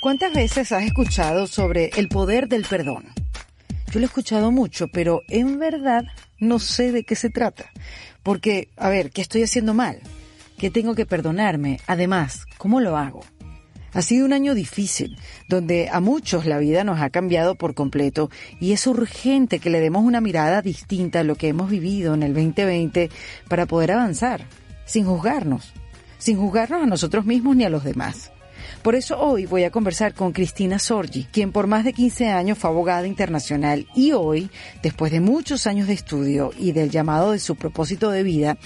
¿Cuántas veces has escuchado sobre el poder del perdón? Yo lo he escuchado mucho, pero en verdad no sé de qué se trata. Porque, a ver, ¿qué estoy haciendo mal? ¿Qué tengo que perdonarme? Además, ¿cómo lo hago? Ha sido un año difícil, donde a muchos la vida nos ha cambiado por completo y es urgente que le demos una mirada distinta a lo que hemos vivido en el 2020 para poder avanzar, sin juzgarnos, sin juzgarnos a nosotros mismos ni a los demás. Por eso hoy voy a conversar con Cristina Sorgi, quien por más de 15 años fue abogada internacional y hoy, después de muchos años de estudio y del llamado de su propósito de vida,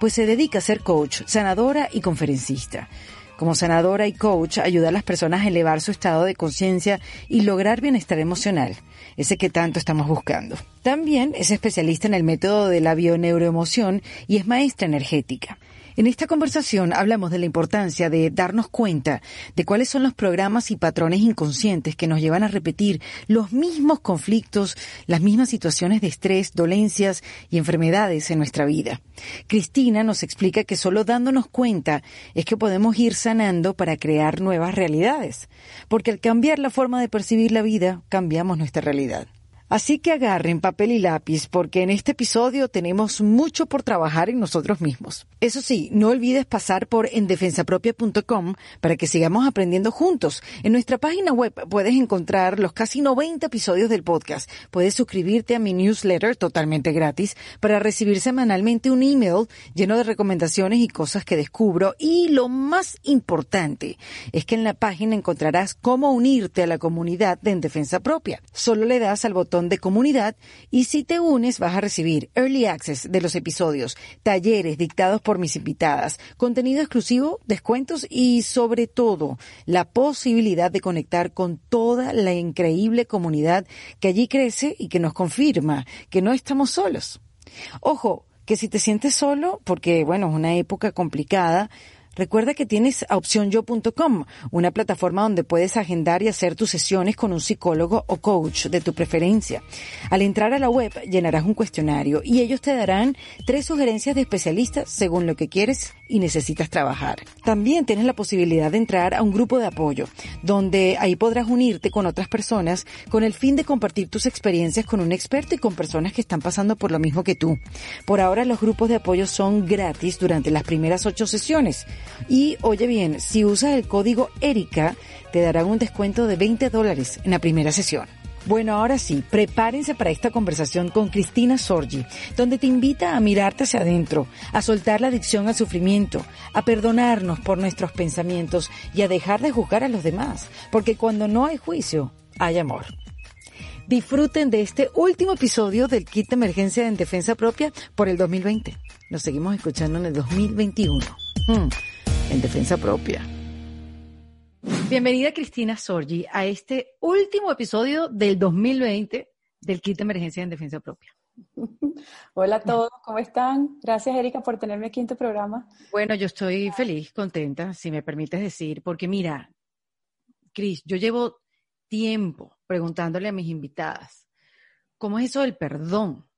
pues se dedica a ser coach, sanadora y conferencista. Como sanadora y coach, ayuda a las personas a elevar su estado de conciencia y lograr bienestar emocional, ese que tanto estamos buscando. También es especialista en el método de la bioneuroemoción y es maestra energética. En esta conversación hablamos de la importancia de darnos cuenta de cuáles son los programas y patrones inconscientes que nos llevan a repetir los mismos conflictos, las mismas situaciones de estrés, dolencias y enfermedades en nuestra vida. Cristina nos explica que solo dándonos cuenta es que podemos ir sanando para crear nuevas realidades, porque al cambiar la forma de percibir la vida, cambiamos nuestra realidad. Así que agarren papel y lápiz porque en este episodio tenemos mucho por trabajar en nosotros mismos. Eso sí, no olvides pasar por endefensapropia.com para que sigamos aprendiendo juntos. En nuestra página web puedes encontrar los casi 90 episodios del podcast. Puedes suscribirte a mi newsletter totalmente gratis para recibir semanalmente un email lleno de recomendaciones y cosas que descubro. Y lo más importante es que en la página encontrarás cómo unirte a la comunidad de En Defensa Propia. Solo le das al botón de comunidad y si te unes vas a recibir early access de los episodios, talleres dictados por mis invitadas, contenido exclusivo, descuentos y sobre todo la posibilidad de conectar con toda la increíble comunidad que allí crece y que nos confirma que no estamos solos. Ojo, que si te sientes solo, porque bueno, es una época complicada, Recuerda que tienes opcionyo.com, una plataforma donde puedes agendar y hacer tus sesiones con un psicólogo o coach de tu preferencia. Al entrar a la web llenarás un cuestionario y ellos te darán tres sugerencias de especialistas según lo que quieres y necesitas trabajar. También tienes la posibilidad de entrar a un grupo de apoyo, donde ahí podrás unirte con otras personas con el fin de compartir tus experiencias con un experto y con personas que están pasando por lo mismo que tú. Por ahora los grupos de apoyo son gratis durante las primeras ocho sesiones. Y oye bien, si usas el código ERICA, te darán un descuento de 20 dólares en la primera sesión. Bueno, ahora sí, prepárense para esta conversación con Cristina Sorgi, donde te invita a mirarte hacia adentro, a soltar la adicción al sufrimiento, a perdonarnos por nuestros pensamientos y a dejar de juzgar a los demás, porque cuando no hay juicio, hay amor. Disfruten de este último episodio del kit de emergencia en defensa propia por el 2020. Nos seguimos escuchando en el 2021. Hmm, en defensa propia. Bienvenida Cristina Sorgi a este último episodio del 2020 del kit de emergencia en defensa propia. Hola a todos, ¿cómo están? Gracias Erika por tenerme aquí en tu programa. Bueno, yo estoy feliz, contenta, si me permites decir, porque mira, Cris, yo llevo tiempo preguntándole a mis invitadas, ¿cómo es eso del perdón?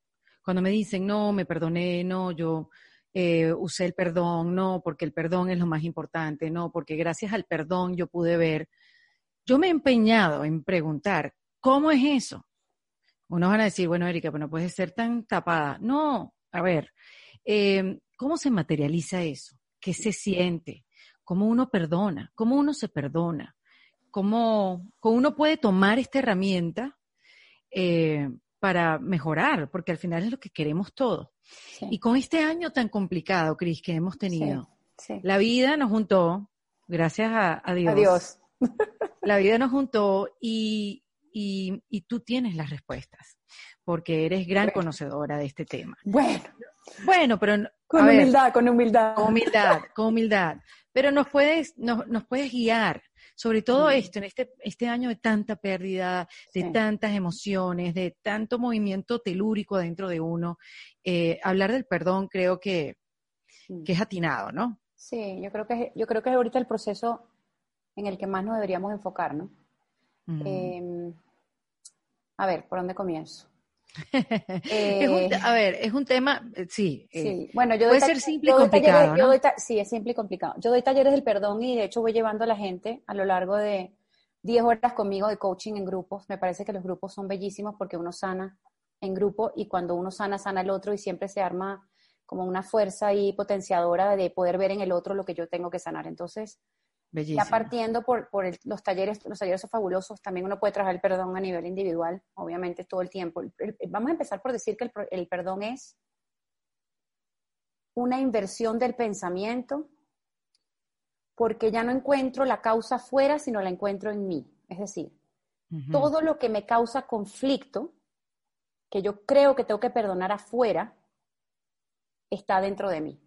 Cuando me dicen, no, me perdoné, no, yo eh, usé el perdón, no, porque el perdón es lo más importante, no, porque gracias al perdón yo pude ver. Yo me he empeñado en preguntar, ¿cómo es eso? Unos van a decir, bueno, Erika, pero no puedes ser tan tapada. No, a ver, em, ¿cómo se materializa eso? ¿Qué se siente? ¿Cómo uno perdona? ¿Cómo uno se perdona? ¿Cómo, cómo uno puede tomar esta herramienta eh, para mejorar? Porque al final es lo que queremos todos. Y con este año tan complicado, Cris, que hemos tenido, la vida nos juntó, gracias a, Dios. Adiós. La vida nos juntó y, y, tú tienes las respuestas, porque eres gran conocedora de este tema. Bueno. Bueno, pero... Con humildad, con humildad. Con humildad, con humildad. Pero nos puedes, nos, nos puedes guiar sobre todo esto, en este, este año de tanta pérdida, de tantas emociones, de tanto movimiento telúrico dentro de uno, eh, hablar del perdón creo que, que, es atinado, ¿no? Sí, yo creo que, yo creo que es ahorita el proceso en el que más nos deberíamos enfocar, ¿no? Em, a ver, ¿por dónde comienzo? Eh, a ver, es un tema, eh, sí. sí. bueno, yo puede ser simple y complicado. sí, es simple y complicado. Yo doy talleres del perdón y de hecho voy llevando a la gente a lo largo de, 10 horas conmigo de coaching en grupos. Me parece que los grupos son bellísimos porque uno sana en grupo y cuando uno sana, sana el otro y siempre se arma como una fuerza y potenciadora de poder ver en el otro lo que yo tengo que sanar. Entonces, ya partiendo por, los talleres, los talleres son fabulosos, también uno puede trabajar el perdón a nivel individual, obviamente todo el tiempo. Vamos a empezar por decir que el perdón es una inversión del pensamiento porque ya no encuentro la causa fuera, sino la encuentro en mí. Es decir, todo lo que me causa conflicto, que yo creo que tengo que perdonar afuera, está dentro de mí.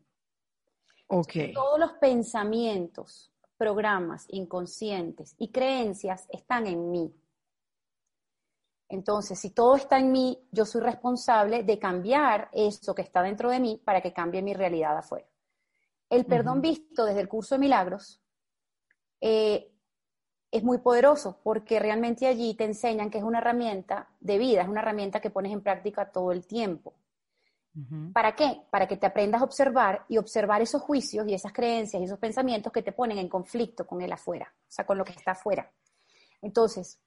Okay. Todos los pensamientos, programas inconscientes y creencias están en mí. Entonces, si todo está en mí, yo soy responsable de cambiar eso que está dentro de mí para que cambie mi realidad afuera. El perdón visto desde el curso de milagros eh, es muy poderoso porque realmente allí te enseñan que es una herramienta de vida, es una herramienta que pones en práctica todo el tiempo. ¿Para qué? Para que te aprendas a observar y observar esos juicios y esas creencias y esos pensamientos que te ponen en conflicto con el afuera, o sea, con lo que está afuera. Entonces,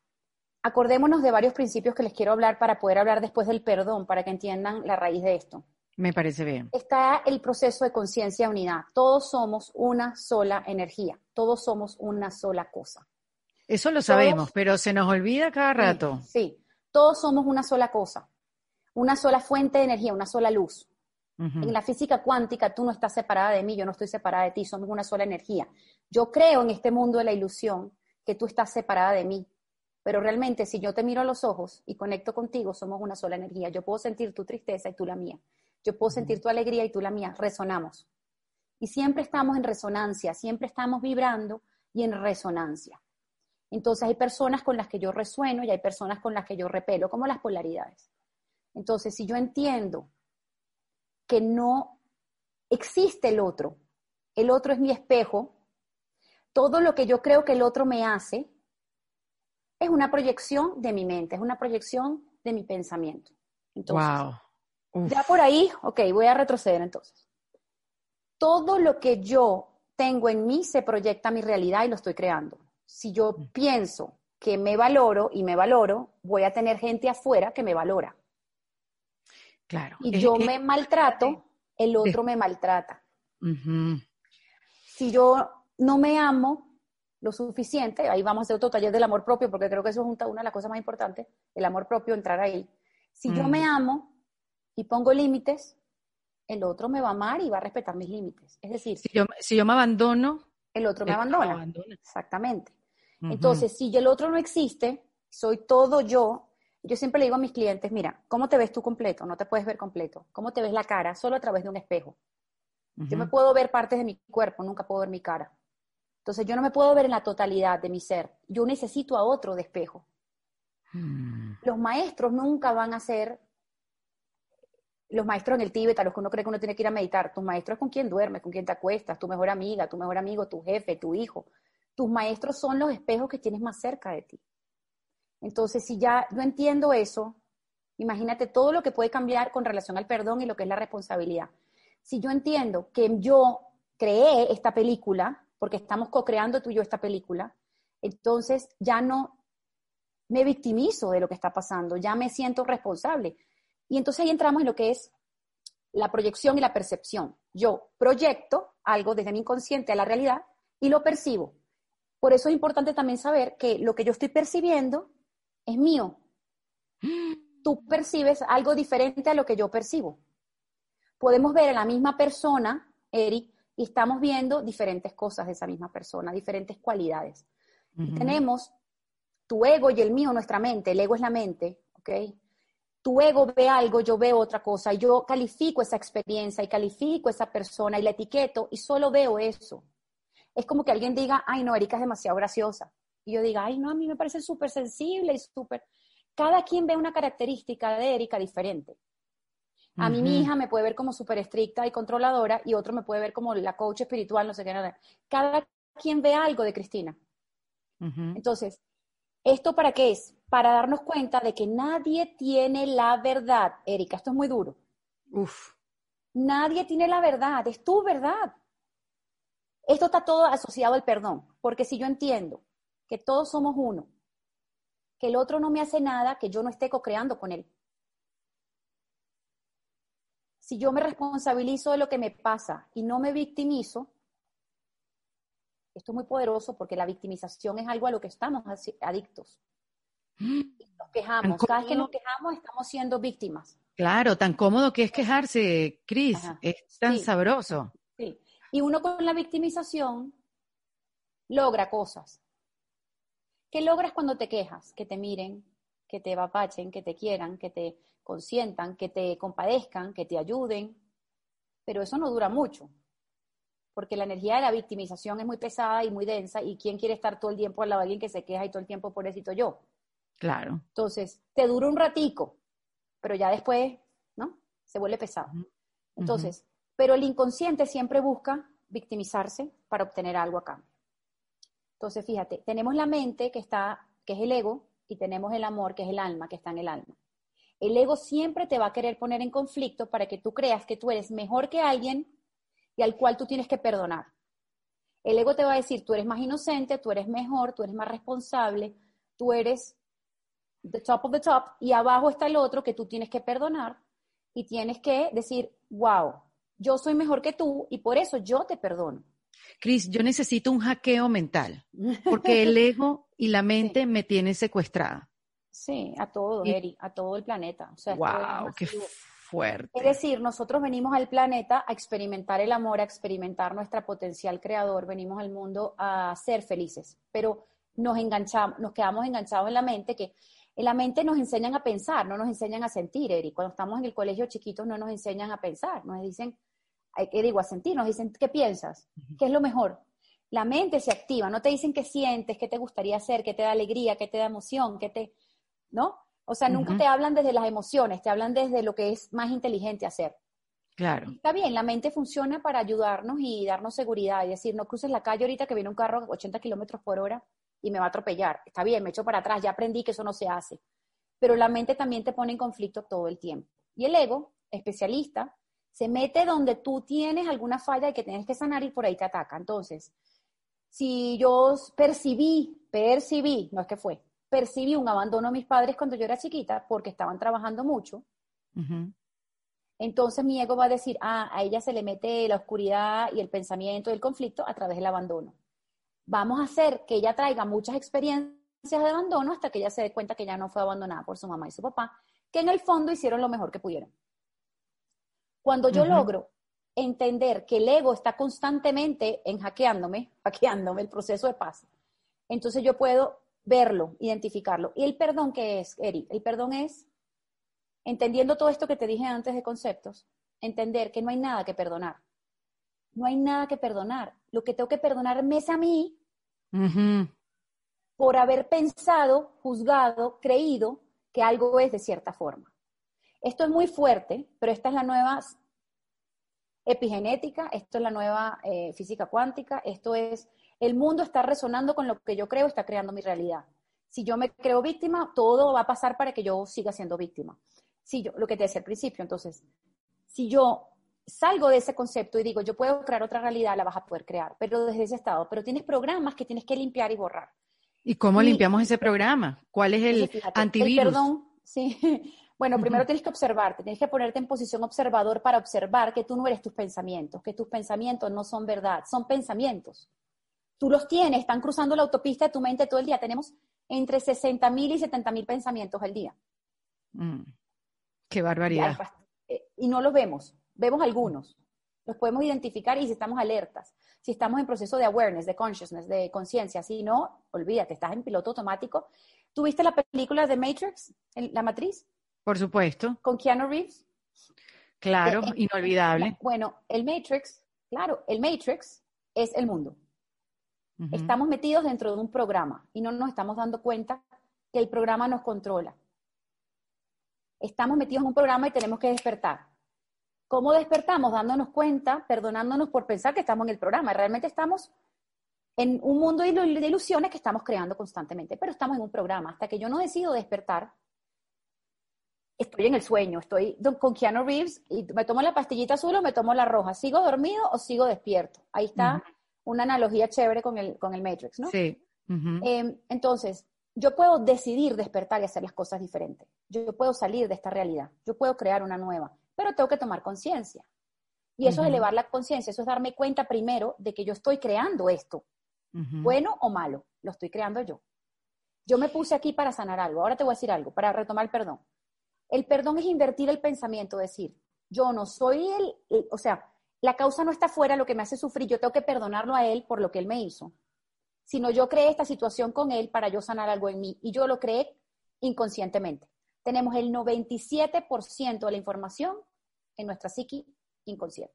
acordémonos de varios principios que les quiero hablar para poder hablar después del perdón, para que entiendan la raíz de esto. Me parece bien. Está el proceso de conciencia unidad. Todos somos una sola energía, todos somos una sola cosa. Eso lo sabemos, pero se nos olvida cada rato. Sí, todos somos una sola cosa, una sola fuente de energía, una sola luz. En la física cuántica tú no estás separada de mí, yo no estoy separada de ti, somos una sola energía. Yo creo en este mundo de la ilusión que tú estás separada de mí, pero realmente si yo te miro a los ojos y conecto contigo, somos una sola energía. Yo puedo sentir tu tristeza y tú la mía. Yo puedo sentir tu alegría y tú la mía. Resonamos. Y siempre estamos en resonancia, siempre estamos vibrando y en resonancia. Entonces hay personas con las que yo resueno y hay personas con las que yo repelo, como las polaridades. Entonces, si yo entiendo que no existe el otro, el otro es mi espejo, todo lo que yo creo que el otro me hace es una proyección de mi mente, es una proyección de mi pensamiento. wow. Ya por ahí, ok, voy a retroceder entonces. Todo lo que yo tengo en mí se proyecta a mi realidad y lo estoy creando. Si yo mm. pienso que me valoro y me valoro, voy a tener gente afuera que me valora. Claro. Y yo me maltrato, el otro me maltrata. Si yo no me amo lo suficiente, ahí vamos a hacer otro taller del amor propio, porque creo que eso es una de las cosas más importantes, el amor propio, entrar ahí. Si yo me mm. amo, y pongo límites, el otro me va a amar y va a respetar mis límites. Es decir, si yo, si yo me abandono, el otro me abandona. Exactamente. Entonces, si el otro no existe, soy todo yo. Yo siempre le digo a mis clientes, mira, ¿cómo te ves tú completo? No te puedes ver completo. ¿Cómo te ves la cara? Solo a través de un espejo. Yo me puedo ver partes de mi cuerpo, nunca puedo ver mi cara. Entonces, yo no me puedo ver en la totalidad de mi ser. Yo necesito a otro de espejo. Hmm. Los maestros nunca van a ser los maestros en el Tíbet, a los que uno cree que uno tiene que ir a meditar, tus maestros es con quien duermes, con quien te acuestas, tu mejor amiga, tu mejor amigo, tu jefe, tu hijo. Tus maestros son los espejos que tienes más cerca de ti. Entonces, si ya yo entiendo eso, imagínate todo lo que puede cambiar con relación al perdón y lo que es la responsabilidad. Si yo entiendo que yo creé esta película, porque estamos co-creando tú y yo esta película, entonces ya no me victimizo de lo que está pasando, ya me siento responsable. Y entonces ahí entramos en lo que es la proyección y la percepción. Yo proyecto algo desde mi inconsciente a la realidad y lo percibo. Por eso es importante también saber que lo que yo estoy percibiendo es mío. Tú percibes algo diferente a lo que yo percibo. Podemos ver a la misma persona, Eric, y estamos viendo diferentes cosas de esa misma persona, diferentes cualidades. Tenemos tu ego y el mío, nuestra mente. El ego es la mente, ¿ok? tu ego ve algo, yo veo otra cosa, yo califico esa experiencia y califico esa persona y la etiqueto y solo veo eso. Es como que alguien diga, ay no, Erika es demasiado graciosa. Y yo diga, ay no, a mí me parece súper sensible y súper... Cada quien ve una característica de Erika diferente. A mí mi hija me puede ver como súper estricta y controladora y otro me puede ver como la coach espiritual, no sé qué. Nada. Cada quien ve algo de Cristina. Entonces, ¿esto para qué es? para darnos cuenta de que nadie tiene la verdad. Erika, esto es muy duro. Uf. Nadie tiene la verdad, es tu verdad. Esto está todo asociado al perdón, porque si yo entiendo que todos somos uno, que el otro no me hace nada que yo no esté co-creando con él. Si yo me responsabilizo de lo que me pasa y no me victimizo, esto es muy poderoso porque la victimización es algo a lo que estamos adictos. Nos quejamos. Cada vez que nos quejamos estamos siendo víctimas. Claro, tan cómodo que es quejarse, Cris. Es tan sabroso. Sí. Y uno con la victimización logra cosas. ¿Qué logras cuando te quejas? Que te miren, que te apachen, que te quieran, que te consientan, que te compadezcan, que te ayuden. Pero eso no dura mucho, porque la energía de la victimización es muy pesada y muy densa, y ¿quién quiere estar todo el tiempo al lado de alguien que se queja y todo el tiempo pobrecito yo? Claro. Entonces, te dura un ratico, pero ya después, ¿no? Se vuelve pesado. Entonces, pero el inconsciente siempre busca victimizarse para obtener algo a cambio. Entonces, fíjate, tenemos la mente que está, que es el ego, y tenemos el amor, que es el alma, que está en el alma. El ego siempre te va a querer poner en conflicto para que tú creas que tú eres mejor que alguien y al cual tú tienes que perdonar. El ego te va a decir, tú eres más inocente, tú eres mejor, tú eres más responsable, tú eres the top of the top, y abajo está el otro que tú tienes que perdonar y tienes que decir, wow, yo soy mejor que tú y por eso yo te perdono. Cris, yo necesito un hackeo mental, porque el ego y la mente me tienen secuestrada. Sí, a todo, Eri, a todo el planeta. wow, qué fuerte. Es decir, nosotros venimos al planeta a experimentar el amor, a experimentar nuestra potencial creador, venimos al mundo a ser felices, pero nos enganchamos, nos quedamos enganchados en la mente que en la mente nos enseñan a pensar, no nos enseñan a sentir, Eri. Cuando estamos en el colegio chiquitos no nos enseñan a pensar, nos dicen, ¿qué digo? A sentir, nos dicen, ¿qué piensas? ¿Qué es lo mejor? La mente se activa, no te dicen qué sientes, qué te gustaría hacer, qué te da alegría, qué te da emoción, qué te, ¿no? O sea, nunca te hablan desde las emociones, te hablan desde lo que es más inteligente hacer. Claro. Está bien, la mente funciona para ayudarnos y darnos seguridad y decir, no cruces la calle ahorita que viene un carro a 80 kilómetros por hora y me va a atropellar. Está bien, me echo para atrás, ya aprendí que eso no se hace. Pero la mente también te pone en conflicto todo el tiempo. Y el ego, especialista, se mete donde tú tienes alguna falla y que tienes que sanar y por ahí te ataca. Entonces, si yo percibí, percibí, no es que fue, percibí un abandono a mis padres cuando yo era chiquita porque estaban trabajando mucho, entonces mi ego va a decir, ah, a ella se le mete la oscuridad y el pensamiento y el conflicto a través del abandono vamos a hacer que ella traiga muchas experiencias de abandono hasta que ella se dé cuenta que ya no fue abandonada por su mamá y su papá, que en el fondo hicieron lo mejor que pudieron. Cuando yo logro entender que el ego está constantemente en hackeándome, hackeándome el proceso de paz, entonces yo puedo verlo, identificarlo. ¿Y el perdón qué es, Eri? El perdón es, entendiendo todo esto que te dije antes de conceptos, entender que no hay nada que perdonar. No hay nada que perdonar. Lo que tengo que perdonarme es a mí por haber pensado, juzgado, creído que algo es de cierta forma. Esto es muy fuerte, pero esta es la nueva epigenética, esto es la nueva eh, física cuántica, esto es, el mundo está resonando con lo que yo creo, está creando mi realidad. Si yo me creo víctima, todo va a pasar para que yo siga siendo víctima. Si yo, lo que te decía al principio, entonces, si yo salgo de ese concepto y digo, yo puedo crear otra realidad, la vas a poder crear, pero desde ese estado. Pero tienes programas que tienes que limpiar y borrar. ¿Y cómo limpiamos ese programa? ¿Cuál es el antivirus? perdón, sí. Bueno, primero tienes que observarte, tienes que ponerte en posición observador para observar que tú no eres tus pensamientos, que tus pensamientos no son verdad, son pensamientos. Tú los tienes, están cruzando la autopista de tu mente todo el día. Tenemos entre 60 mil y 70 mil pensamientos al día. Mm, qué barbaridad. Eh, y no los vemos. Vemos algunos, los podemos identificar y si estamos alertas, si estamos en proceso de awareness, de consciousness, de conciencia, si no, olvídate, estás en piloto automático. ¿Tuviste la película de Matrix, La Matriz? Por supuesto. Con Keanu Reeves. Claro, eh, inolvidable. Bueno, el Matrix, claro, el Matrix es el mundo. Estamos metidos dentro de un programa y no nos estamos dando cuenta que el programa nos controla. Estamos metidos en un programa y tenemos que despertar. ¿Cómo despertamos? Dándonos cuenta, perdonándonos por pensar que estamos en el programa. Realmente estamos en un mundo de ilusiones que estamos creando constantemente, pero estamos en un programa. Hasta que yo no decido despertar, estoy en el sueño, estoy con Keanu Reeves y me tomo la pastillita azul o me tomo la roja. ¿Sigo dormido o sigo despierto? Ahí está una analogía chévere con el, con el Matrix, ¿no? Sí. Em, entonces, yo puedo decidir despertar y hacer las cosas diferentes. Yo, puedo salir de esta realidad. Yo puedo crear una nueva, pero tengo que tomar conciencia. Y eso es elevar la conciencia, eso es darme cuenta primero de que yo estoy creando esto. Bueno o malo, lo estoy creando yo. Yo me puse aquí para sanar algo. Ahora te voy a decir algo, para retomar el perdón. El perdón es invertir el pensamiento, decir, yo no soy el, o sea, la causa no está fuera, lo que me hace sufrir, yo tengo que perdonarlo a él por lo que él me hizo, sino yo creé esta situación con él para yo sanar algo en mí y yo lo creé inconscientemente. Tenemos el 97% de la información en nuestra psiqui inconsciente.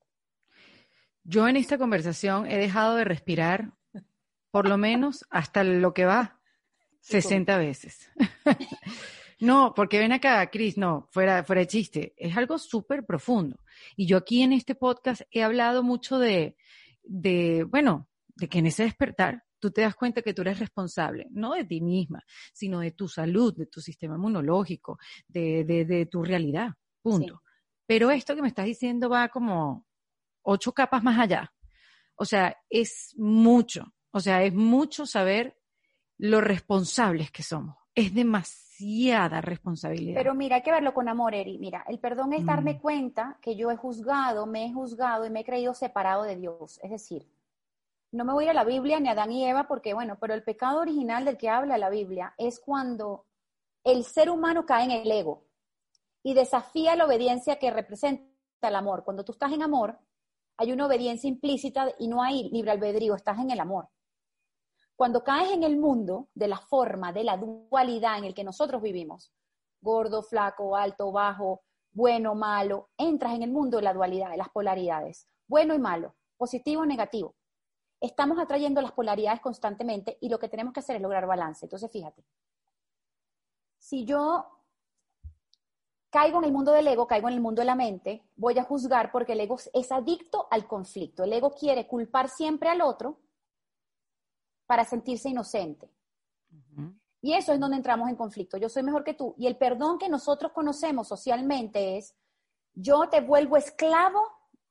Yo en esta conversación he dejado de respirar por lo menos hasta lo que va 60 veces. No, porque ven acá, Cris, no, fuera, fuera de chiste, es algo súper profundo. Y yo aquí en este podcast he hablado mucho de, de, bueno, de que en ese despertar tú te das cuenta que tú eres responsable, no de ti misma, sino de tu salud, de tu sistema inmunológico, de, de, de tu realidad, punto. Pero esto que me estás diciendo va como ocho capas más allá. O sea, es mucho, o sea, es mucho saber lo responsables que somos. Es demasiado responsabilidad. Pero mira, hay que verlo con amor, Eri. Mira, el perdón es darme mm. cuenta que yo he juzgado, me he juzgado y me he creído separado de Dios. Es decir, no me voy a ir a la Biblia ni a Adán y Eva porque, bueno, pero el pecado original del que habla la Biblia es cuando el ser humano cae en el ego y desafía la obediencia que representa el amor. Cuando tú estás en amor, hay una obediencia implícita y no hay libre albedrío, estás en el amor. Cuando caes en el mundo de la forma, de la dualidad en el que nosotros vivimos, gordo, flaco, alto, bajo, bueno, malo, entras en el mundo de la dualidad, de las polaridades, bueno y malo, positivo, negativo. Estamos atrayendo las polaridades constantemente y lo que tenemos que hacer es lograr balance. Entonces, fíjate, si yo caigo en el mundo del ego, caigo en el mundo de la mente, voy a juzgar porque el ego es adicto al conflicto. El ego quiere culpar siempre al otro para sentirse inocente. Y eso es donde entramos en conflicto. Yo soy mejor que tú. Y el perdón que nosotros conocemos socialmente es, yo te vuelvo esclavo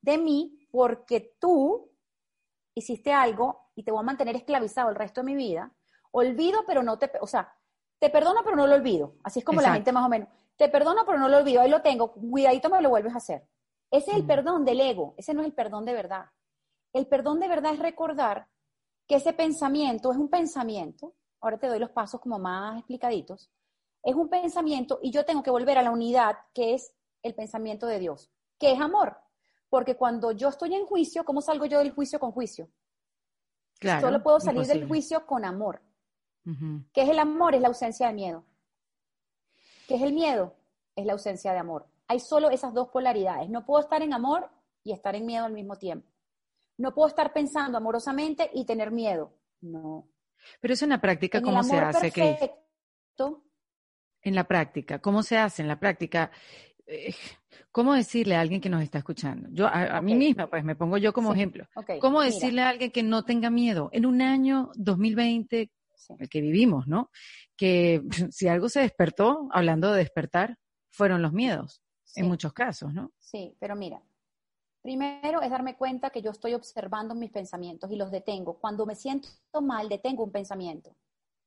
de mí porque tú hiciste algo y te voy a mantener esclavizado el resto de mi vida. Olvido, pero no te, o sea, te perdono, pero no lo olvido. Así es como la gente más o menos. Te perdono, pero no lo olvido. Ahí lo tengo. Cuidadito me lo vuelves a hacer. Ese es el perdón del ego. Ese no es el perdón de verdad. El perdón de verdad es recordar que ese pensamiento es un pensamiento, ahora te doy los pasos como más explicaditos, es un pensamiento y yo tengo que volver a la unidad que es el pensamiento de Dios, que es amor. Porque cuando yo estoy en juicio, ¿cómo salgo yo del juicio con juicio? Claro, Solo puedo salir del juicio con amor. ¿Qué es el amor? Es la ausencia de miedo. ¿Qué es el miedo? Es la ausencia de amor. Hay solo esas dos polaridades. No puedo estar en amor y estar en miedo al mismo tiempo. No puedo estar pensando amorosamente y tener miedo. No. Pero eso en la práctica, ¿cómo se hace, perfecto, En la práctica, ¿cómo se hace en la práctica? Eh, ¿Cómo decirle a alguien que nos está escuchando? Yo, a, mí misma, pues me pongo yo como ejemplo. ¿Cómo decirle a alguien que no tenga miedo? En un año 2020, el que vivimos, ¿no? Que si algo se despertó, hablando de despertar, fueron los miedos, en muchos casos, ¿no? Sí, pero mira, Primero es darme cuenta que yo estoy observando mis pensamientos y los detengo. Cuando me siento mal, detengo un pensamiento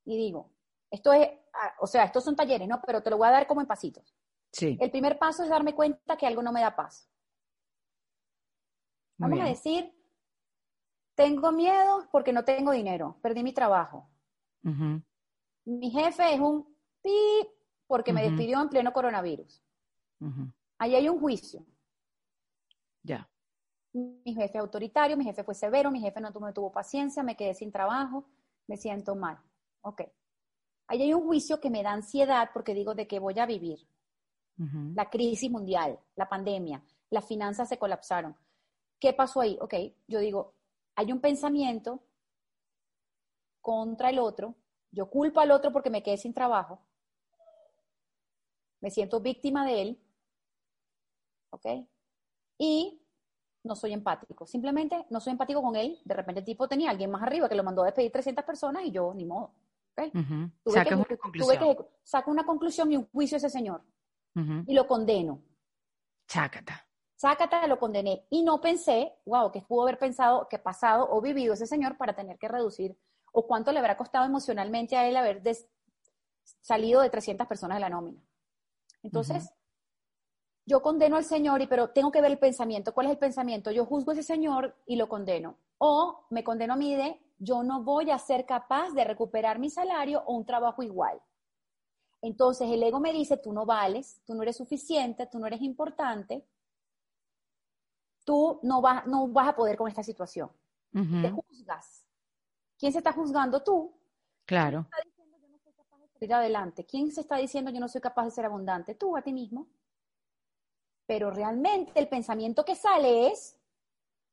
y digo, esto es, ah, o sea, estos son talleres, ¿no? Pero te lo voy a dar como en pasitos. Sí. El primer paso es darme cuenta que algo no me da paz. Vamos a decir, tengo miedo porque no tengo dinero, perdí mi trabajo. Mi jefe es un pi porque me despidió en pleno coronavirus. Ahí hay un juicio. Ya. Mi jefe autoritario, mi jefe fue severo, mi jefe no me tuvo paciencia, me quedé sin trabajo, me siento mal. Ok. Ahí hay un juicio que me da ansiedad porque digo de qué voy a vivir. La crisis mundial, la pandemia, las finanzas se colapsaron. ¿Qué pasó ahí? Ok, yo digo, hay un pensamiento contra el otro, yo culpo al otro porque me quedé sin trabajo, me siento víctima de él, ¿ok? Y no soy empático. Simplemente no soy empático con él. De repente el tipo tenía a alguien más arriba que lo mandó a despedir 300 personas y yo, ni modo. ¿okay? Saca una conclusión. saco una conclusión y un juicio a ese señor. Y lo condeno. Chácata. Chácata, lo condené. Y no pensé, wow, que pudo haber pensado, que pasado o vivido ese señor para tener que reducir o cuánto le habrá costado emocionalmente a él haber salido de 300 personas de la nómina. Entonces, yo condeno al Señor, y, pero tengo que ver el pensamiento. ¿Cuál es el pensamiento? Yo juzgo a ese Señor y lo condeno. O me condeno a mí de, yo no voy a ser capaz de recuperar mi salario o un trabajo igual. Entonces el ego me dice, tú no vales, tú no eres suficiente, tú no eres importante, tú no, vas, no vas a poder con esta situación. Te juzgas. ¿Quién se está juzgando? Tú. Claro. ¿Quién está diciendo yo no soy capaz de salir adelante? ¿Quién se está diciendo yo no soy capaz de ser abundante? Tú a ti mismo. Pero realmente el pensamiento que sale es,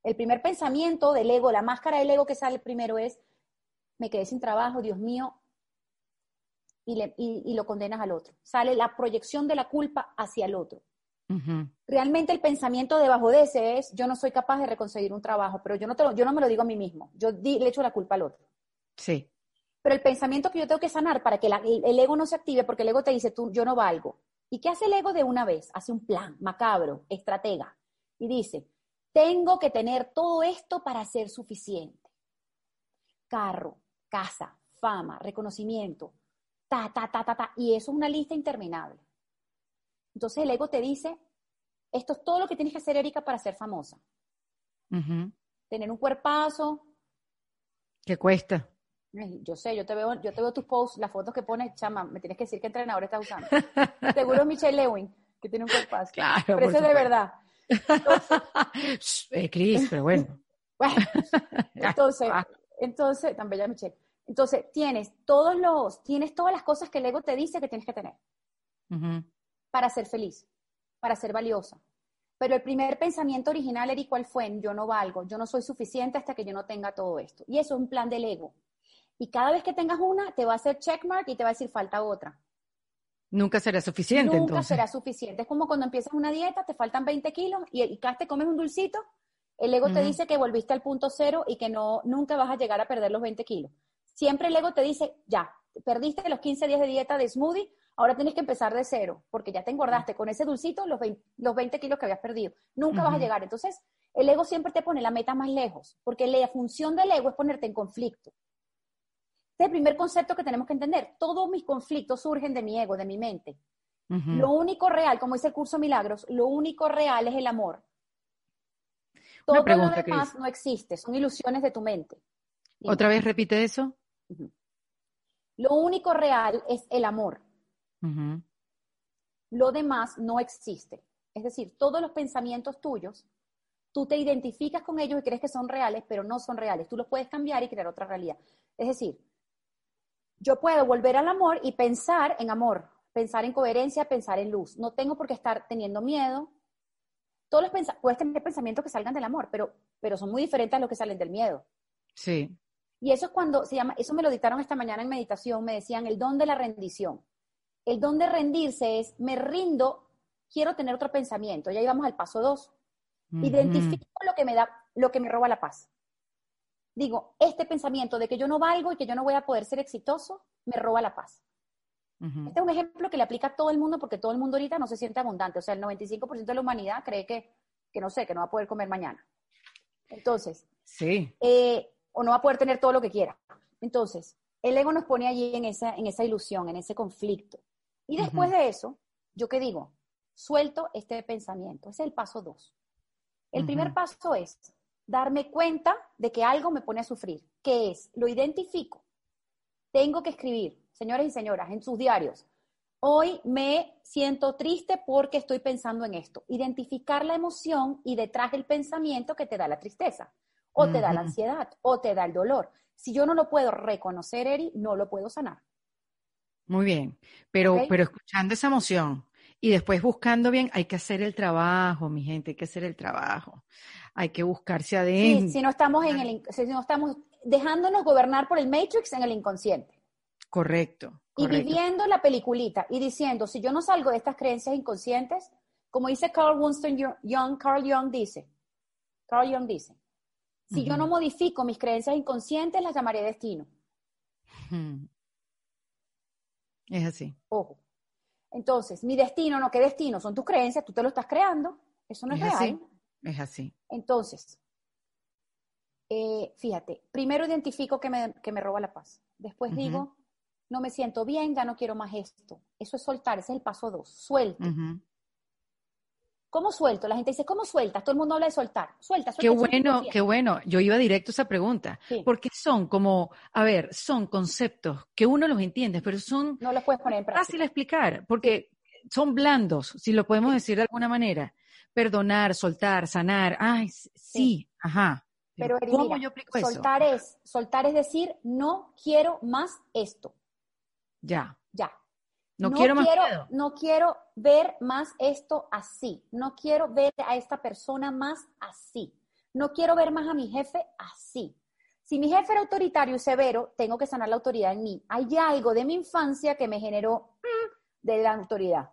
el primer pensamiento del ego, la máscara del ego que sale primero es, me quedé sin trabajo, Dios mío, y, lo condenas al otro. Sale la proyección de la culpa hacia el otro. Realmente el pensamiento debajo de ese es, yo no soy capaz de reconseguir un trabajo, pero yo no, te yo no me lo digo a mí mismo, yo le echo la culpa al otro. Sí. Pero el pensamiento que yo tengo que sanar para que el, ego no se active, porque el ego te dice, tú, yo no valgo. ¿Y qué hace el ego de una vez? Hace un plan macabro, estratega, y dice, tengo que tener todo esto para ser suficiente. Carro, casa, fama, reconocimiento, ta, ta, ta, ta, ta. Y eso es una lista interminable. Entonces el ego te dice, esto es todo lo que tienes que hacer, Erika, para ser famosa. Tener un cuerpazo. ¿Qué cuesta? Yo sé, yo te veo, yo te veo tus posts, las fotos que pones, chama, me tienes que decir qué entrenador estás usando. Seguro es Michelle Lewin, que tiene un cuerpazo. Claro, pero eso es de verdad. eh, Cris, pero bueno. bueno entonces, entonces, tan bella Michelle. Entonces, tienes todos los, tienes todas las cosas que el ego te dice que tienes que tener para ser feliz, para ser valiosa. Pero el primer pensamiento original, Eri, ¿cuál fue? Yo no valgo, yo no soy suficiente hasta que yo no tenga todo esto. Y eso es un plan del ego. Y cada vez que tengas una, te va a hacer checkmark y te va a decir falta otra. Nunca será suficiente. Nunca será suficiente. Es como cuando empiezas una dieta, te faltan 20 kilos y, y cada te comes un dulcito, el ego te dice que volviste al punto cero y que no, nunca vas a llegar a perder los 20 kilos. Siempre el ego te dice, ya, perdiste los 15 días de dieta de smoothie, ahora tienes que empezar de cero, porque ya te engordaste con ese dulcito los 20, kilos que habías perdido. Nunca vas a llegar. Entonces, el ego siempre te pone la meta más lejos, porque la función del ego es ponerte en conflicto. Este es el primer concepto que tenemos que entender. Todos mis conflictos surgen de mi ego, de mi mente. Lo único real, como dice el curso Milagros, lo único real es el amor. Todo lo demás no existe, son ilusiones de tu mente. ¿Otra vez repite eso? Lo único real es el amor. Lo demás no existe. Es decir, todos los pensamientos tuyos, tú te identificas con ellos y crees que son reales, pero no son reales. Tú los puedes cambiar y crear otra realidad. Es decir, yo puedo volver al amor y pensar en amor, pensar en coherencia, pensar en luz. No tengo por qué estar teniendo miedo. Todos los puedes tener pensamientos que salgan del amor, pero, pero son muy diferentes a los que salen del miedo. Sí. Y eso es cuando se llama, eso me lo dictaron esta mañana en meditación, me decían el don de la rendición. El don de rendirse es, me rindo, quiero tener otro pensamiento. Ya íbamos al paso dos. Identifico lo que me da, lo que me roba la paz. Digo, este pensamiento de que yo no valgo y que yo no voy a poder ser exitoso, me roba la paz. Este es un ejemplo que le aplica a todo el mundo porque todo el mundo ahorita no se siente abundante. O sea, el 95% de la humanidad cree que, que no sé, que no va a poder comer mañana. Entonces, sí. Eh, o no va a poder tener todo lo que quiera. Entonces, el ego nos pone allí en esa, en esa ilusión, en ese conflicto. Y después de eso, ¿yo qué digo? Suelto este pensamiento. Ese es el paso dos. El primer paso es darme cuenta de que algo me pone a sufrir. ¿Qué es? Lo identifico. Tengo que escribir, señores y señoras, en sus diarios. Hoy me siento triste porque estoy pensando en esto. Identificar la emoción y detrás del pensamiento que te da la tristeza o te da la ansiedad, o te da el dolor. Si yo no lo puedo reconocer, Eri, no lo puedo sanar. Muy bien, pero, pero escuchando esa emoción y después buscando bien, hay que hacer el trabajo, mi gente, hay que hacer el trabajo. Hay que buscarse adentro. si no estamos en el, si no estamos dejándonos gobernar por el Matrix en el inconsciente. Correcto. Y viviendo la peliculita y diciendo, si yo no salgo de estas creencias inconscientes, como dice Carl Winston Young, Carl Young dice, Carl Young dice, si yo no modifico mis creencias inconscientes, las llamaré destino. Es así. Ojo. Entonces, mi destino, no, ¿qué destino? Son tus creencias, tú te lo estás creando. Eso no es, real. Es así. Entonces, eh, fíjate, primero identifico que me, que me roba la paz. Después digo, no me siento bien, ya no quiero más esto. Eso es soltar, ese es el paso dos, suelto. ¿Cómo suelto? La gente dice, ¿cómo sueltas? Todo el mundo habla de soltar. Suelta, suelta. Qué bueno, qué bueno. Yo iba directo a esa pregunta. Porque son como, a ver, son conceptos que uno los entiende, pero son... No los puedes poner en práctica. Fácil explicar, porque son blandos, si lo podemos decir de alguna manera. Perdonar, soltar, sanar. Ay, sí, ajá. Pero, ¿cómo yo aplico soltar es, soltar es decir, no quiero más esto. Ya. No, quiero más No quiero ver más esto así. No quiero ver a esta persona más así. No quiero ver más a mi jefe así. Si mi jefe era autoritario y severo, tengo que sanar la autoridad en mí. Hay algo de mi infancia que me generó mm, de la autoridad.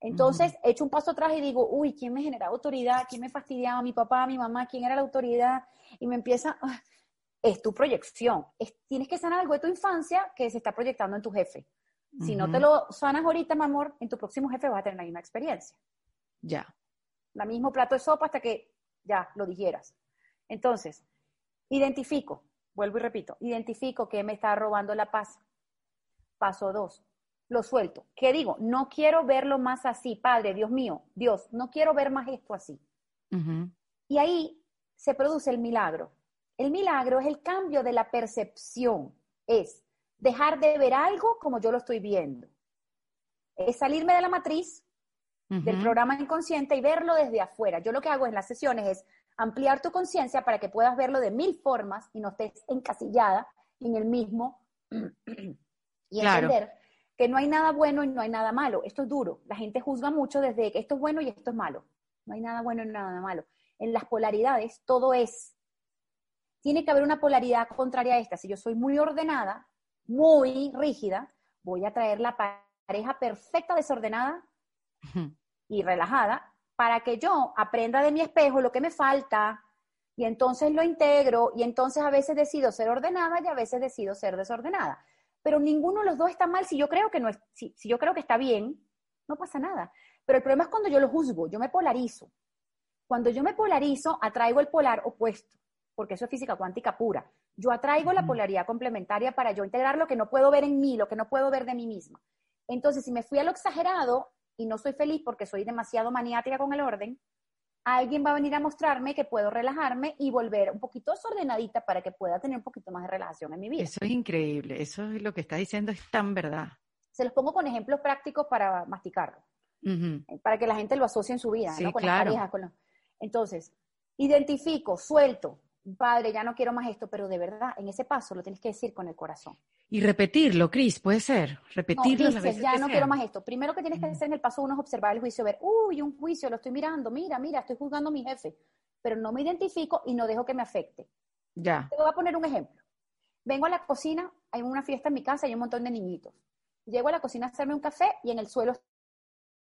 Entonces, echo un paso atrás y digo, uy, ¿quién me generaba autoridad? ¿Quién me fastidiaba? ¿Mi papá, mi mamá? ¿Quién era la autoridad? Y me empieza, ah, es tu proyección. tienes que sanar algo de tu infancia que se está proyectando en tu jefe. Si no te lo sanas ahorita, mi amor, en tu próximo jefe vas a tener la misma experiencia. Ya. La mismo plato de sopa hasta que ya lo dijeras. Entonces, identifico, vuelvo y repito, identifico que me está robando la paz. Paso dos, lo suelto. ¿Qué digo? No quiero verlo más así, Padre, Dios mío, Dios, no quiero ver más esto así. Y ahí se produce el milagro. El milagro es el cambio de la percepción. Es dejar de ver algo como yo lo estoy viendo. Es salirme de la matriz del programa inconsciente y verlo desde afuera. Yo lo que hago en las sesiones es ampliar tu conciencia para que puedas verlo de mil formas y no estés encasillada en el mismo y entender que no hay nada bueno y no hay nada malo. Esto es duro. La gente juzga mucho desde que esto es bueno y esto es malo. No hay nada bueno y nada malo. En las polaridades todo es. Tiene que haber una polaridad contraria a esta. Si yo soy muy ordenada, muy rígida, voy a traer la pareja perfecta, desordenada y relajada para que yo aprenda de mi espejo lo que me falta y entonces lo integro y entonces a veces decido ser ordenada y a veces decido ser desordenada. Pero ninguno de los dos está mal si yo creo que no es, si, si yo creo que está bien, no pasa nada. Pero el problema es cuando yo lo juzgo, yo me polarizo. Cuando yo me polarizo, atraigo el polar opuesto porque eso es física cuántica pura. Yo atraigo la polaridad complementaria para yo integrar lo que no puedo ver en mí, lo que no puedo ver de mí misma. Entonces, si me fui a lo exagerado y no soy feliz porque soy demasiado maniática con el orden, alguien va a venir a mostrarme que puedo relajarme y volver un poquito desordenadita para que pueda tener un poquito más de relajación en mi vida. Eso es increíble, eso es lo que está diciendo, es tan verdad. Se los pongo con ejemplos prácticos para masticarlo, para que la gente lo asocie en su vida, ¿no? con las parejas. Entonces, identifico, suelto, padre, ya no quiero más esto, pero de verdad, en ese paso lo tienes que decir con el corazón. Y repetirlo, Cris, puede ser. Repetirlo. No, dices, ya no quiero más esto. Primero que tienes que hacer en el paso uno es observar el juicio, ver, uy, un juicio, lo estoy mirando, mira, mira, estoy juzgando a mi jefe, pero no me identifico y no dejo que me afecte. Ya. Te voy a poner un ejemplo. Vengo a la cocina, hay una fiesta en mi casa, hay un montón de niñitos. Llego a la cocina a hacerme un café y en el suelo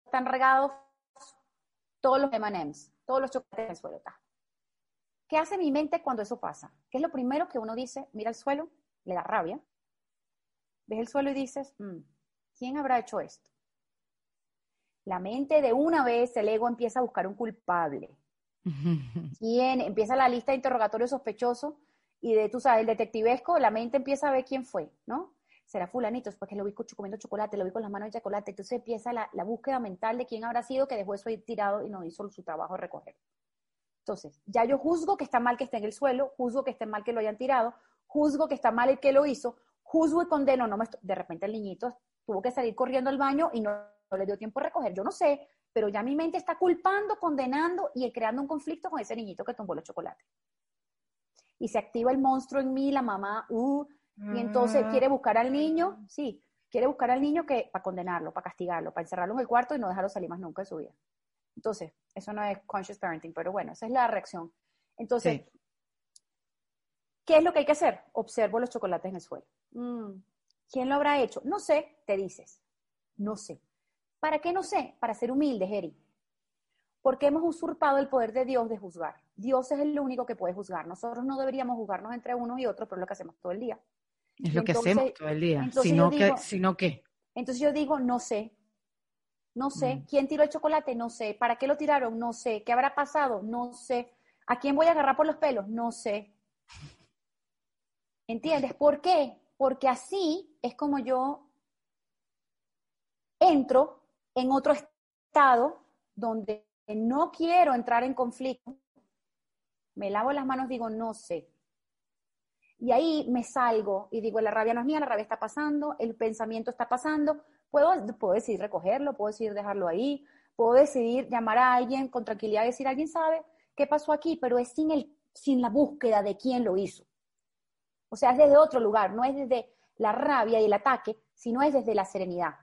están regados todos los M&M's, todos los chocolates en el suelo. Está. ¿Qué hace mi mente cuando eso pasa? ¿Qué es lo primero que uno dice? Mira el suelo, le da rabia. Ves el suelo y dices, mm, ¿quién habrá hecho esto? La mente de una vez, el ego empieza a buscar un culpable. ¿Quién? Empieza la lista de interrogatorio sospechoso y de, tú sabes, el detectivesco, la mente empieza a ver quién fue, ¿no? Será fulanito, porque lo vi comiendo chocolate, lo vi con las manos de chocolate. Entonces empieza la, la búsqueda mental de quién habrá sido que dejó eso ahí tirado y no hizo su trabajo de recoger. Entonces, ya yo juzgo que está mal que esté en el suelo, juzgo que esté mal que lo hayan tirado, juzgo que está mal el que lo hizo, juzgo y condeno, no me de repente el niñito tuvo que salir corriendo al baño y no, le dio tiempo a recoger, yo no sé, pero ya mi mente está culpando, condenando y creando un conflicto con ese niñito que tumbó el chocolate. Y se activa el monstruo en mí, la mamá, uh, y entonces quiere buscar al niño, sí, quiere buscar al niño que para condenarlo, para castigarlo, para encerrarlo en el cuarto y no dejarlo salir más nunca de su vida. Entonces, eso no es conscious parenting, pero bueno, esa es la reacción. Entonces, ¿qué es lo que hay que hacer? Observo los chocolates en el suelo. Mm, ¿Quién lo habrá hecho? No sé, te dices. No sé. ¿Para qué no sé? Para ser humilde, Jerry. Porque hemos usurpado el poder de Dios de juzgar. Dios es el único que puede juzgar. Nosotros no deberíamos juzgarnos entre unos y otros, pero es lo que hacemos todo el día. Es lo que hacemos todo el día. Sino, que, sino que. Entonces yo digo, no sé, no sé. Mm. ¿Quién tiró el chocolate? No sé. ¿Para qué lo tiraron? No sé. ¿Qué habrá pasado? No sé. ¿A quién voy a agarrar por los pelos? No sé. ¿Entiendes? ¿Por qué? Porque así es como yo entro en otro estado donde no quiero entrar en conflicto. Me lavo las manos, digo, no sé. Y ahí me salgo y digo, la rabia no es mía, la rabia está pasando, el pensamiento está pasando. Puedo, puedo decidir recogerlo, puedo decidir dejarlo ahí, puedo decidir llamar a alguien con tranquilidad y decir, alguien sabe qué pasó aquí, pero es sin, el, sin la búsqueda de quién lo hizo. O sea, es desde otro lugar, no es desde la rabia y el ataque, sino es desde la serenidad.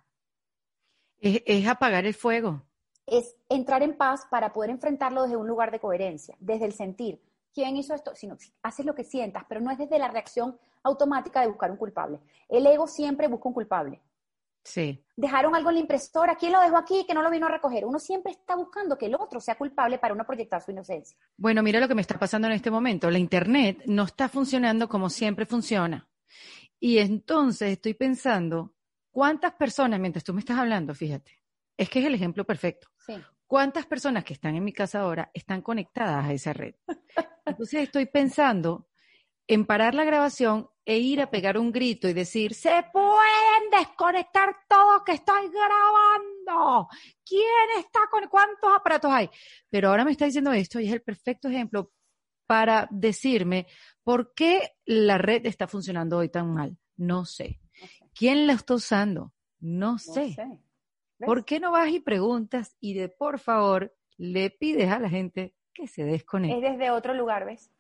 Es, apagar el fuego. Es entrar en paz para poder enfrentarlo desde un lugar de coherencia, desde el sentir. ¿Quién hizo esto? Sino haces lo que sientas, pero no es desde la reacción automática de buscar un culpable. El ego siempre busca un culpable. Sí. Dejaron algo en la impresora, ¿quién lo dejó aquí que no lo vino a recoger? Uno siempre está buscando que el otro sea culpable para uno proyectar su inocencia. Bueno, mira lo que me está pasando en este momento. La Internet no está funcionando como siempre funciona. Y entonces estoy pensando, ¿cuántas personas, mientras tú me estás hablando, fíjate, es que es el ejemplo perfecto. Sí. ¿Cuántas personas que están en mi casa ahora están conectadas a esa red? Entonces estoy pensando en parar la grabación e ir a pegar un grito y decir, se pueden desconectar todos que estoy grabando. ¿Quién está con cuántos aparatos hay? Pero ahora me está diciendo esto y es el perfecto ejemplo para decirme por qué la red está funcionando hoy tan mal. No sé. ¿Quién la está usando? No sé. ¿Por qué no vas y preguntas y de por favor le pides a la gente que se desconecte? Es desde otro lugar, ¿ves?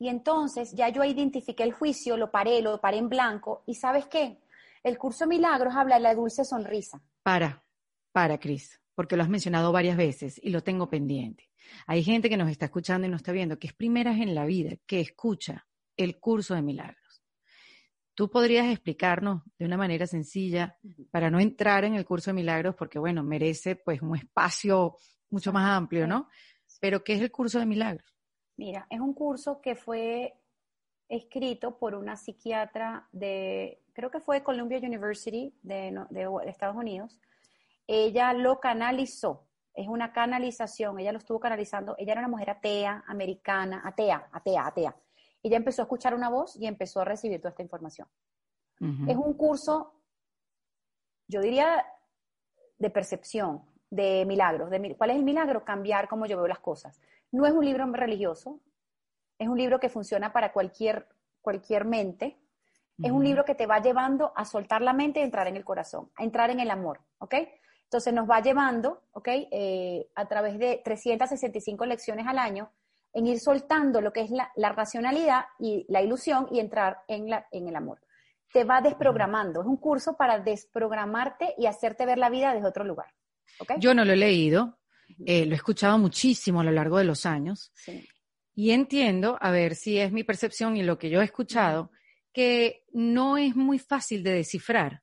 Y entonces ya yo identifiqué el juicio, lo paré, lo paré en blanco. ¿Y sabes qué? El curso Milagros habla de la dulce sonrisa. Para, para, Cris, porque lo has mencionado varias veces y lo tengo pendiente. Hay gente que nos está escuchando y nos está viendo, que es primeras en la vida, que escucha el curso de Milagros. ¿Tú podrías explicarnos de una manera sencilla para no entrar en el curso de Milagros, porque bueno, merece pues un espacio mucho más amplio, ¿no? Pero ¿qué es el curso de Milagros? Mira, es un curso que fue escrito por una psiquiatra de, creo que fue de Columbia University de, Estados Unidos. Ella lo canalizó, es una canalización, ella lo estuvo canalizando, ella era una mujer atea, americana, atea, atea, atea. Ella empezó a escuchar una voz y empezó a recibir toda esta información. Es un curso, yo diría, de percepción, de milagros. De, ¿Cuál es el milagro? Cambiar cómo yo veo las cosas. No es un libro religioso, es un libro que funciona para cualquier, cualquier mente. Es un libro que te va llevando a soltar la mente y entrar en el corazón, a entrar en el amor, ¿ok? Entonces nos va llevando, ¿ok? Eh, a través de 365 lecciones al año, en ir soltando lo que es la, racionalidad y la ilusión y entrar en, la, en el amor. Te va desprogramando. Es un curso para desprogramarte y hacerte ver la vida desde otro lugar. Yo no lo he leído, eh, lo he escuchado muchísimo a lo largo de los años y entiendo, a ver si es mi percepción y lo que yo he escuchado, que no es muy fácil de descifrar.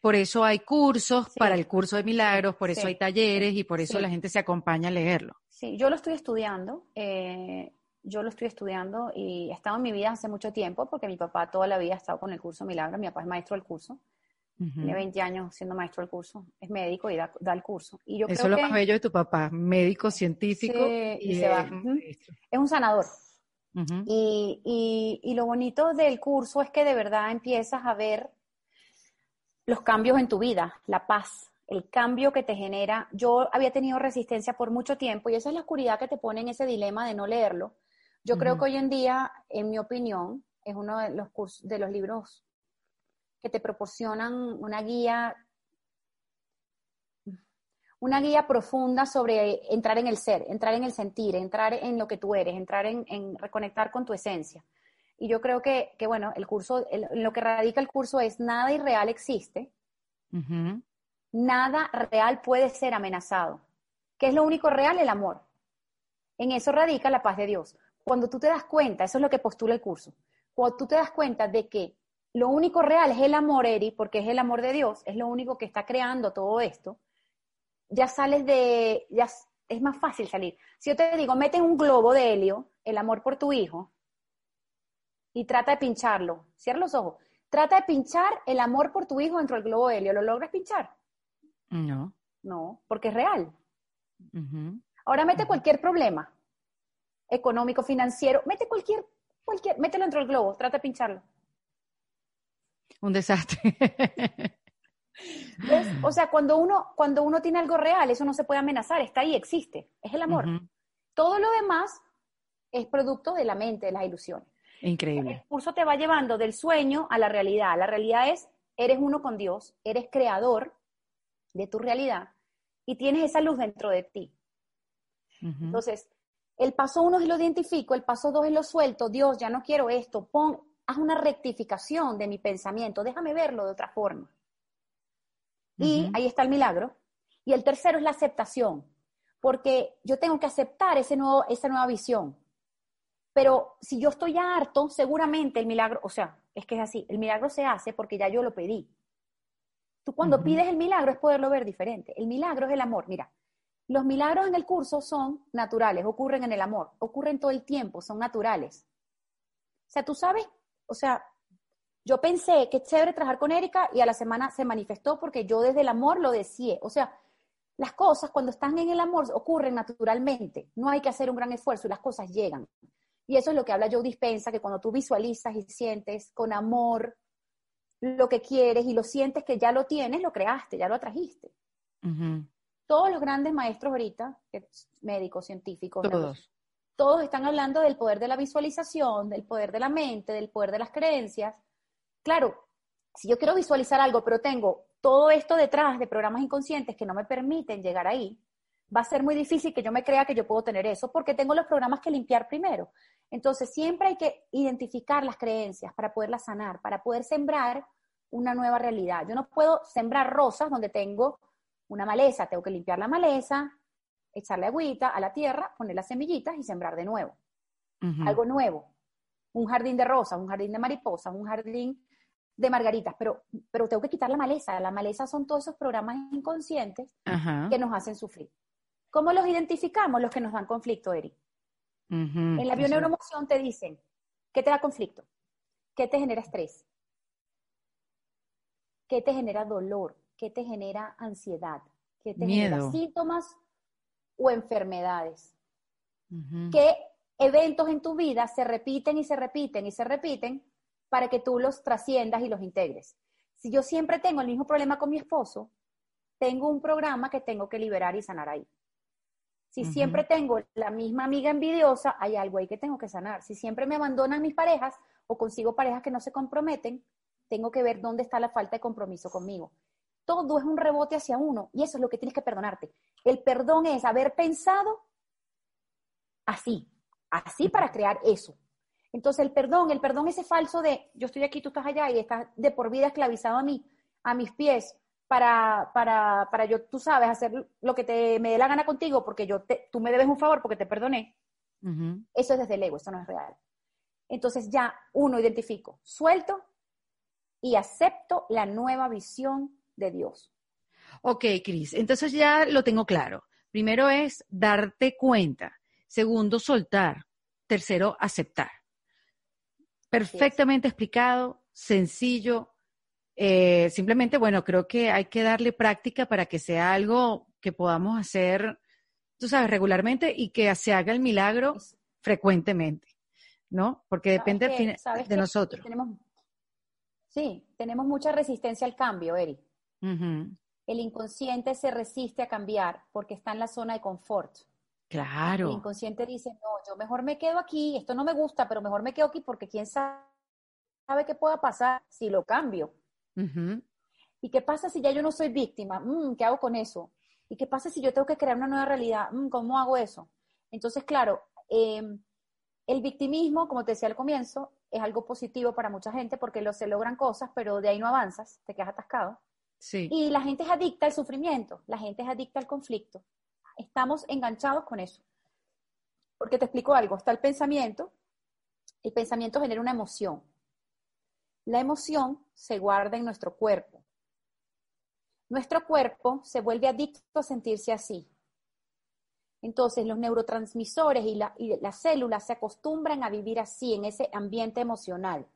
Por eso hay cursos para el curso de milagros, por eso hay talleres y por eso la gente se acompaña a leerlo. Sí, yo lo estoy estudiando. Eh, yo lo estoy estudiando y he estado en mi vida hace mucho tiempo porque mi papá toda la vida ha estado con el curso Milagros, mi papá es maestro del curso. Tiene 20 años siendo maestro del curso, es médico y da, el curso. Y yo Eso es lo más bello de tu papá, médico, científico y, se va. Es un sanador. y, y, lo bonito del curso es que de verdad empiezas a ver los cambios en tu vida, la paz, el cambio que te genera. Yo había tenido resistencia por mucho tiempo y esa es la oscuridad que te pone en ese dilema de no leerlo. Yo creo que hoy en día, en mi opinión, es uno de los, cursos, de los libros que te proporcionan una guía, una guía profunda sobre entrar en el ser, entrar en el sentir, entrar en lo que tú eres, entrar en, reconectar con tu esencia. Y yo creo que, bueno, el curso, lo que radica el curso es nada irreal existe, nada real puede ser amenazado. ¿Qué es lo único real? El amor. En eso radica la paz de Dios. Cuando tú te das cuenta, eso es lo que postula el curso, cuando tú te das cuenta de que lo único real es el amor, Eri, porque es el amor de Dios, es lo único que está creando todo esto, ya sales de, ya es más fácil salir. Si yo te digo, mete un globo de helio, el amor por tu hijo, y trata de pincharlo, cierra los ojos, trata de pinchar el amor por tu hijo dentro del globo de helio, ¿lo logras pinchar? No. No, porque es real. Ahora mete cualquier problema, económico, financiero, mete cualquier Cualquier, mételo dentro del globo, trata de pincharlo. Un desastre. O sea, cuando uno, cuando uno tiene algo real, eso no se puede amenazar, está ahí, existe, es el amor. Todo lo demás es producto de la mente, de las ilusiones. Increíble. El curso te va llevando del sueño a la realidad. La realidad es, eres uno con Dios, eres creador de tu realidad y tienes esa luz dentro de ti. Entonces, el paso uno es lo identifico, el paso dos es lo suelto, Dios, ya no quiero esto, pon, haz una rectificación de mi pensamiento, déjame verlo de otra forma. Y ahí está el milagro. Y el tercero es la aceptación, porque yo tengo que aceptar ese nuevo, esa nueva visión. Pero si yo estoy ya harto, seguramente el milagro, o sea, es que es así, el milagro se hace porque ya yo lo pedí. Tú cuando pides el milagro es poderlo ver diferente. El milagro es el amor. Mira, los milagros en el curso son naturales, ocurren en el amor, ocurren todo el tiempo, son naturales. O sea, tú sabes, o sea, yo pensé que es chévere trabajar con Erika y a la semana se manifestó porque yo desde el amor lo decía. O sea, las cosas cuando están en el amor ocurren naturalmente. No hay que hacer un gran esfuerzo y las cosas llegan. Y eso es lo que habla Joe Dispensa, que cuando tú visualizas y sientes con amor lo que quieres y lo sientes que ya lo tienes, lo creaste, ya lo atrajiste. Todos los grandes maestros ahorita, médicos, científicos, todos. Todos están hablando del poder de la visualización, del poder de la mente, del poder de las creencias claro, si yo quiero visualizar algo, pero tengo todo esto detrás de programas inconscientes que no me permiten llegar ahí, va a ser muy difícil que yo me crea que yo puedo tener eso, porque tengo los programas que limpiar primero. Entonces, siempre hay que identificar las creencias para poderlas sanar, para poder sembrar una nueva realidad. Yo no puedo sembrar rosas donde tengo una maleza, tengo que limpiar la maleza, echarle agüita a la tierra, poner las semillitas y sembrar de nuevo. Algo nuevo. Un jardín de rosas, un jardín de mariposas, un jardín de margaritas, pero, pero tengo que quitar la maleza. La maleza son todos esos programas inconscientes que nos hacen sufrir. ¿Cómo los identificamos? Los que nos dan conflicto, Eri. en la bioneuromoción te dicen, ¿qué te da conflicto? ¿Qué te genera estrés? ¿Qué te genera dolor? ¿Qué te genera ansiedad? ¿Qué te genera síntomas o enfermedades? ¿Qué eventos en tu vida se repiten y se repiten y se repiten para que tú los trasciendas y los integres. Si yo siempre tengo el mismo problema con mi esposo, tengo un programa que tengo que liberar y sanar ahí. Si siempre tengo la misma amiga envidiosa, hay algo ahí que tengo que sanar. Si siempre me abandonan mis parejas o consigo parejas que no se comprometen, tengo que ver dónde está la falta de compromiso conmigo. Todo es un rebote hacia uno y eso es lo que tienes que perdonarte. El perdón es haber pensado así, así para crear eso. Entonces el perdón, el perdón ese falso de yo estoy aquí, tú estás allá y estás de por vida esclavizado a mí, a mis pies, para, para, para yo, tú sabes, hacer lo que te, me dé la gana contigo porque yo te, tú me debes un favor porque te perdoné. Eso es desde el ego, eso no es real. Entonces ya uno identifico, suelto y acepto la nueva visión de Dios. Ok, Cris, entonces ya lo tengo claro. Primero es darte cuenta. Segundo, soltar. Tercero, aceptar. Perfectamente explicado, sencillo. Eh, simplemente, bueno, creo que hay que darle práctica para que sea algo que podamos hacer, tú sabes, regularmente y que se haga el milagro frecuentemente, ¿no? Porque depende de nosotros. sí, tenemos mucha resistencia al cambio, Eri. El inconsciente se resiste a cambiar porque está en la zona de confort. Claro. El inconsciente dice, no, yo mejor me quedo aquí, esto no me gusta, pero mejor me quedo aquí porque quién sabe, qué pueda pasar si lo cambio. ¿Y qué pasa si ya yo no soy víctima? Mm, ¿Qué hago con eso? ¿Y qué pasa si yo tengo que crear una nueva realidad? Mm, ¿Cómo hago eso? Entonces, claro, em, el victimismo, como te decía al comienzo, es algo positivo para mucha gente porque lo, se logran cosas, pero de ahí no avanzas, te quedas atascado. Y la gente es adicta al sufrimiento, la gente es adicta al conflicto estamos enganchados con eso. Porque te explico algo, está el pensamiento, el pensamiento genera una emoción. La emoción se guarda en nuestro cuerpo. Nuestro cuerpo se vuelve adicto a sentirse así. Entonces los neurotransmisores y, y las células se acostumbran a vivir así, en ese ambiente emocional.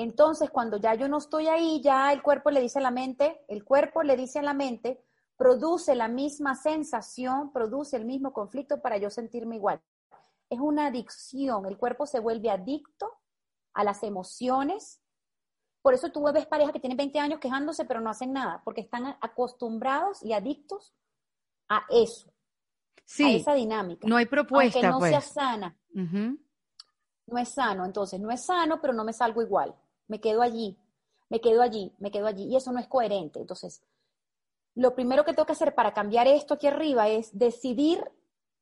Entonces, cuando ya yo no estoy ahí, ya el cuerpo le dice a la mente, el cuerpo le dice a la mente, produce la misma sensación, produce el mismo conflicto para yo sentirme igual. es una adicción. El cuerpo se vuelve adicto a las emociones. Por eso tú ves parejas que tienen 20 años quejándose, pero no hacen nada, porque están acostumbrados y adictos a eso. Sí. A esa dinámica. No hay propuesta. Que no sea pues. sana. No es sano. Entonces, no es sano, pero no me salgo igual. Me quedo allí, me quedo allí, me quedo allí. Y eso no es coherente. Entonces, lo primero que tengo que hacer para cambiar esto aquí arriba es decidir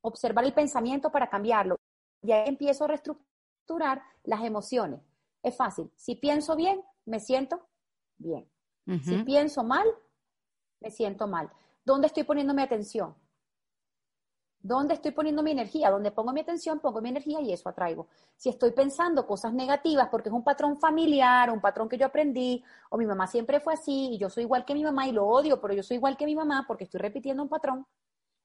observar el pensamiento para cambiarlo. Y ahí empiezo a reestructurar las emociones. Es fácil. Si pienso bien, me siento bien. Si pienso mal, me siento mal. ¿Dónde estoy poniendo mi atención? ¿Dónde estoy poniendo mi energía? Donde pongo mi atención, pongo mi energía y eso atraigo. Si estoy pensando cosas negativas porque es un patrón familiar, un patrón que yo aprendí, o mi mamá siempre fue así y yo soy igual que mi mamá y lo odio, pero yo soy igual que mi mamá porque estoy repitiendo un patrón,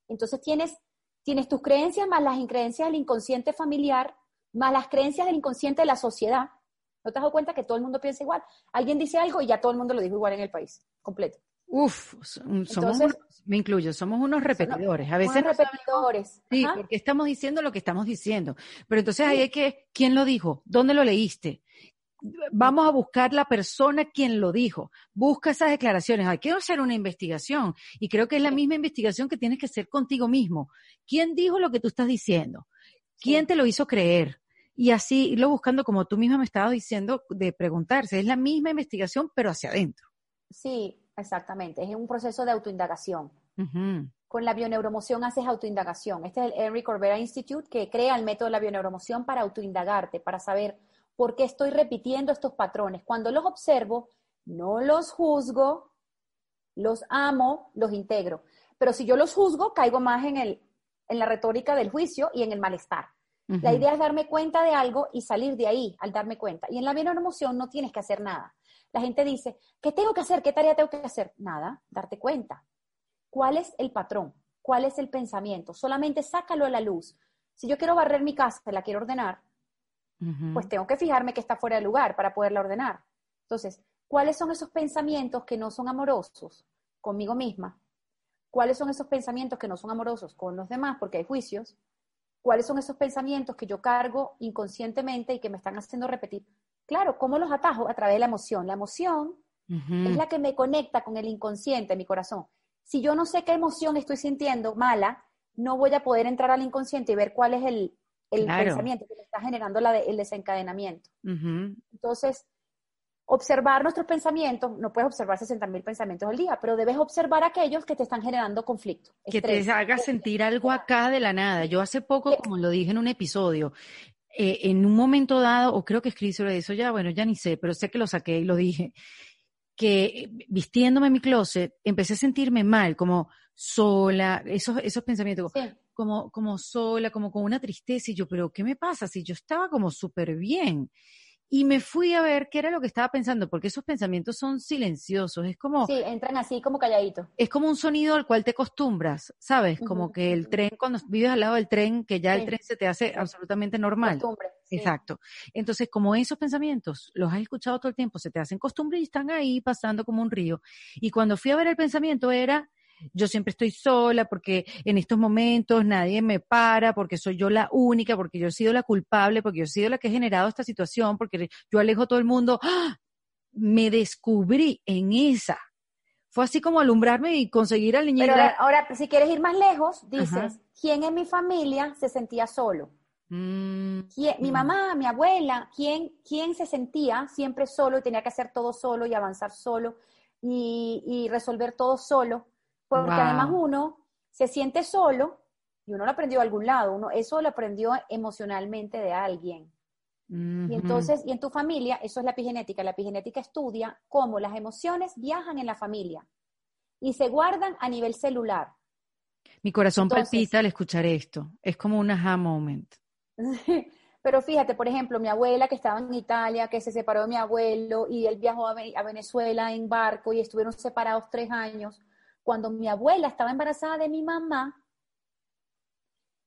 entonces tienes Tienes tus creencias más las creencias del inconsciente familiar, más las creencias del inconsciente de la sociedad. ¿No te has dado cuenta que todo el mundo piensa igual? Alguien dice algo y ya todo el mundo lo dijo igual en el país, completo. Uf, somos me incluyo, somos unos repetidores. A veces repetidores. sí, porque estamos diciendo lo que estamos diciendo. Pero entonces ahí hay que, ¿quién lo dijo? ¿Dónde lo leíste? vamos a buscar la persona quien lo dijo. Busca esas declaraciones. Hay que hacer una investigación. Y creo que es la misma investigación que tienes que hacer contigo mismo. ¿Quién dijo lo que tú estás diciendo? ¿Quién te lo hizo creer? Y así irlo buscando, como tú misma me estabas diciendo, de preguntarse. Es la misma investigación, pero hacia adentro. Sí, exactamente. Es un proceso de autoindagación. Con la bioneuromoción haces autoindagación. Este es el Henry Corbera Institute que crea el método de la bioneuromoción para autoindagarte, para saber ¿Por qué estoy repitiendo estos patrones? Cuando los observo, no los juzgo, los amo, los integro. Pero si yo los juzgo, caigo más en, el, en la retórica del juicio y en el malestar. La idea es darme cuenta de algo y salir de ahí al darme cuenta. Y en la emoción no tienes que hacer nada. La gente dice, ¿qué tengo que hacer? ¿Qué tarea tengo que hacer? Nada, darte cuenta. ¿Cuál es el patrón? ¿Cuál es el pensamiento? Solamente sácalo a la luz. Si yo quiero barrer mi casa, la quiero ordenar, pues tengo que fijarme que está fuera de lugar para poderla ordenar. Entonces, ¿cuáles son esos pensamientos que no son amorosos conmigo misma? ¿Cuáles son esos pensamientos que no son amorosos con los demás porque hay juicios? ¿Cuáles son esos pensamientos que yo cargo inconscientemente y que me están haciendo repetir? Claro, ¿cómo los atajo? A través de la emoción. La emoción es la que me conecta con el inconsciente, mi corazón. Si yo no sé qué emoción estoy sintiendo mala, no voy a poder entrar al inconsciente y ver cuál es el, el pensamiento que está generando el desencadenamiento. Entonces, observar nuestros pensamientos, no puedes observar 60 mil pensamientos al día, pero debes observar aquellos que te están generando conflicto. Que te haga sentir algo acá de la nada. Yo hace poco, como lo dije en un episodio, eh, en un momento dado, o creo que escribí sobre eso ya, bueno, ya ni sé, pero sé que lo saqué y lo dije, que vistiéndome en mi closet empecé a sentirme mal, como sola, esos, esos pensamientos como, como sola, como con una tristeza, y yo, pero ¿qué me pasa? Si yo estaba como súper bien. Y me fui a ver qué era lo que estaba pensando, porque esos pensamientos son silenciosos, es como... Sí, entran así como calladitos. Es como un sonido al cual te acostumbras, ¿sabes? Como que el tren, cuando vives al lado del tren, que ya el tren se te hace absolutamente normal. Costumbre. Exacto. Entonces, como esos pensamientos los has escuchado todo el tiempo, se te hacen costumbre y están ahí pasando como un río. Y cuando fui a ver el pensamiento era yo siempre estoy sola porque en estos momentos nadie me para, porque soy yo la única, porque yo he sido la culpable, porque yo he sido la que he generado esta situación, porque yo alejo a todo el mundo. ¡Ah! Me descubrí en esa. Fue así como alumbrarme y conseguir al niño. Pero ahora, si quieres ir más lejos, dices, ¿quién en mi familia se sentía solo? Mm, mi mm. mamá, mi abuela, ¿quién, ¿quién se sentía siempre solo y tenía que hacer todo solo y avanzar solo y, y resolver todo solo? Porque además uno se siente solo y uno lo aprendió de algún lado, uno eso lo aprendió emocionalmente de alguien. Y entonces, y en tu familia, eso es la epigenética. La epigenética estudia cómo las emociones viajan en la familia y se guardan a nivel celular. Mi corazón palpita al escuchar esto. Es como un aha moment. Pero fíjate, por ejemplo, mi abuela que estaba en Italia, que se separó de mi abuelo y él viajó a Venezuela en barco y estuvieron separados tres años cuando mi abuela estaba embarazada de mi mamá,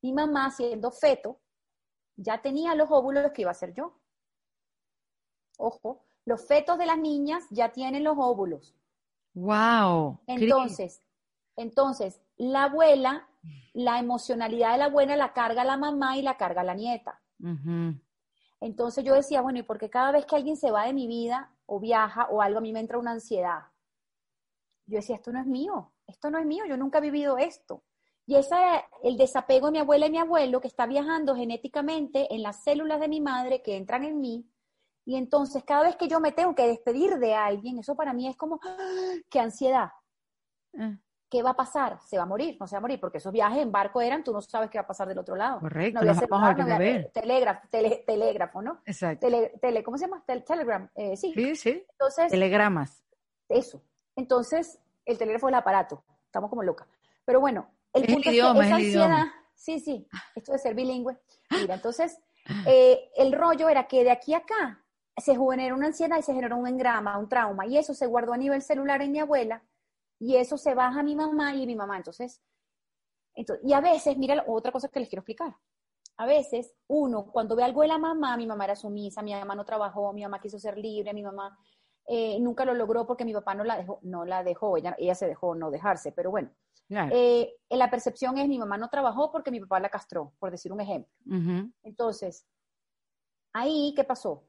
mi mamá siendo feto, ya tenía los óvulos que iba a ser yo. Ojo, los fetos de las niñas ya tienen los óvulos. Wow. Entonces, Entonces, la abuela, la emocionalidad de la abuela la carga la mamá y la carga la nieta. Entonces yo decía, bueno, ¿y por qué cada vez que alguien se va de mi vida o viaja o algo, a mí me entra una ansiedad? Yo decía, esto no es mío, esto no es mío, yo nunca he vivido esto. Y ese el desapego de mi abuela y mi abuelo que está viajando genéticamente en las células de mi madre que entran en mí. Y entonces cada vez que yo me tengo que despedir de alguien, eso para mí es como, ¡ah! ¡qué ansiedad! Ah. ¿Qué va a pasar? ¿Se va a morir? No se va a morir, porque esos viajes en barco eran, tú no sabes qué va a pasar del otro lado. Correcto, no vamos a. Telégrafo, telégrafo, ¿no? Exacto. Tele, ¿Cómo se llama? telegram, eh, sí. Sí, sí. Entonces, Telegramas. Eso. Entonces, el telégrafo es el aparato. Estamos como locas. Pero bueno, el punto es, que esa ansiedad, sí, sí, esto de ser bilingüe. Mira, entonces, eh, el rollo era que de aquí a acá se generó una ansiedad y se generó un engrama, un trauma, y eso se guardó a nivel celular en mi abuela, y eso se baja a mi mamá y mi mamá. Entonces, entonces, y a veces, mira otra cosa que les quiero explicar. A veces uno, cuando ve algo de la mamá, mi mamá era sumisa, mi mamá no trabajó, mi mamá quiso ser libre, mi mamá eh, nunca lo logró porque mi papá no la dejó, no la dejó, ella, ella se dejó no dejarse, pero bueno. Eh, la percepción es mi mamá no trabajó porque mi papá la castró, por decir un ejemplo. Entonces, ahí, ¿qué pasó?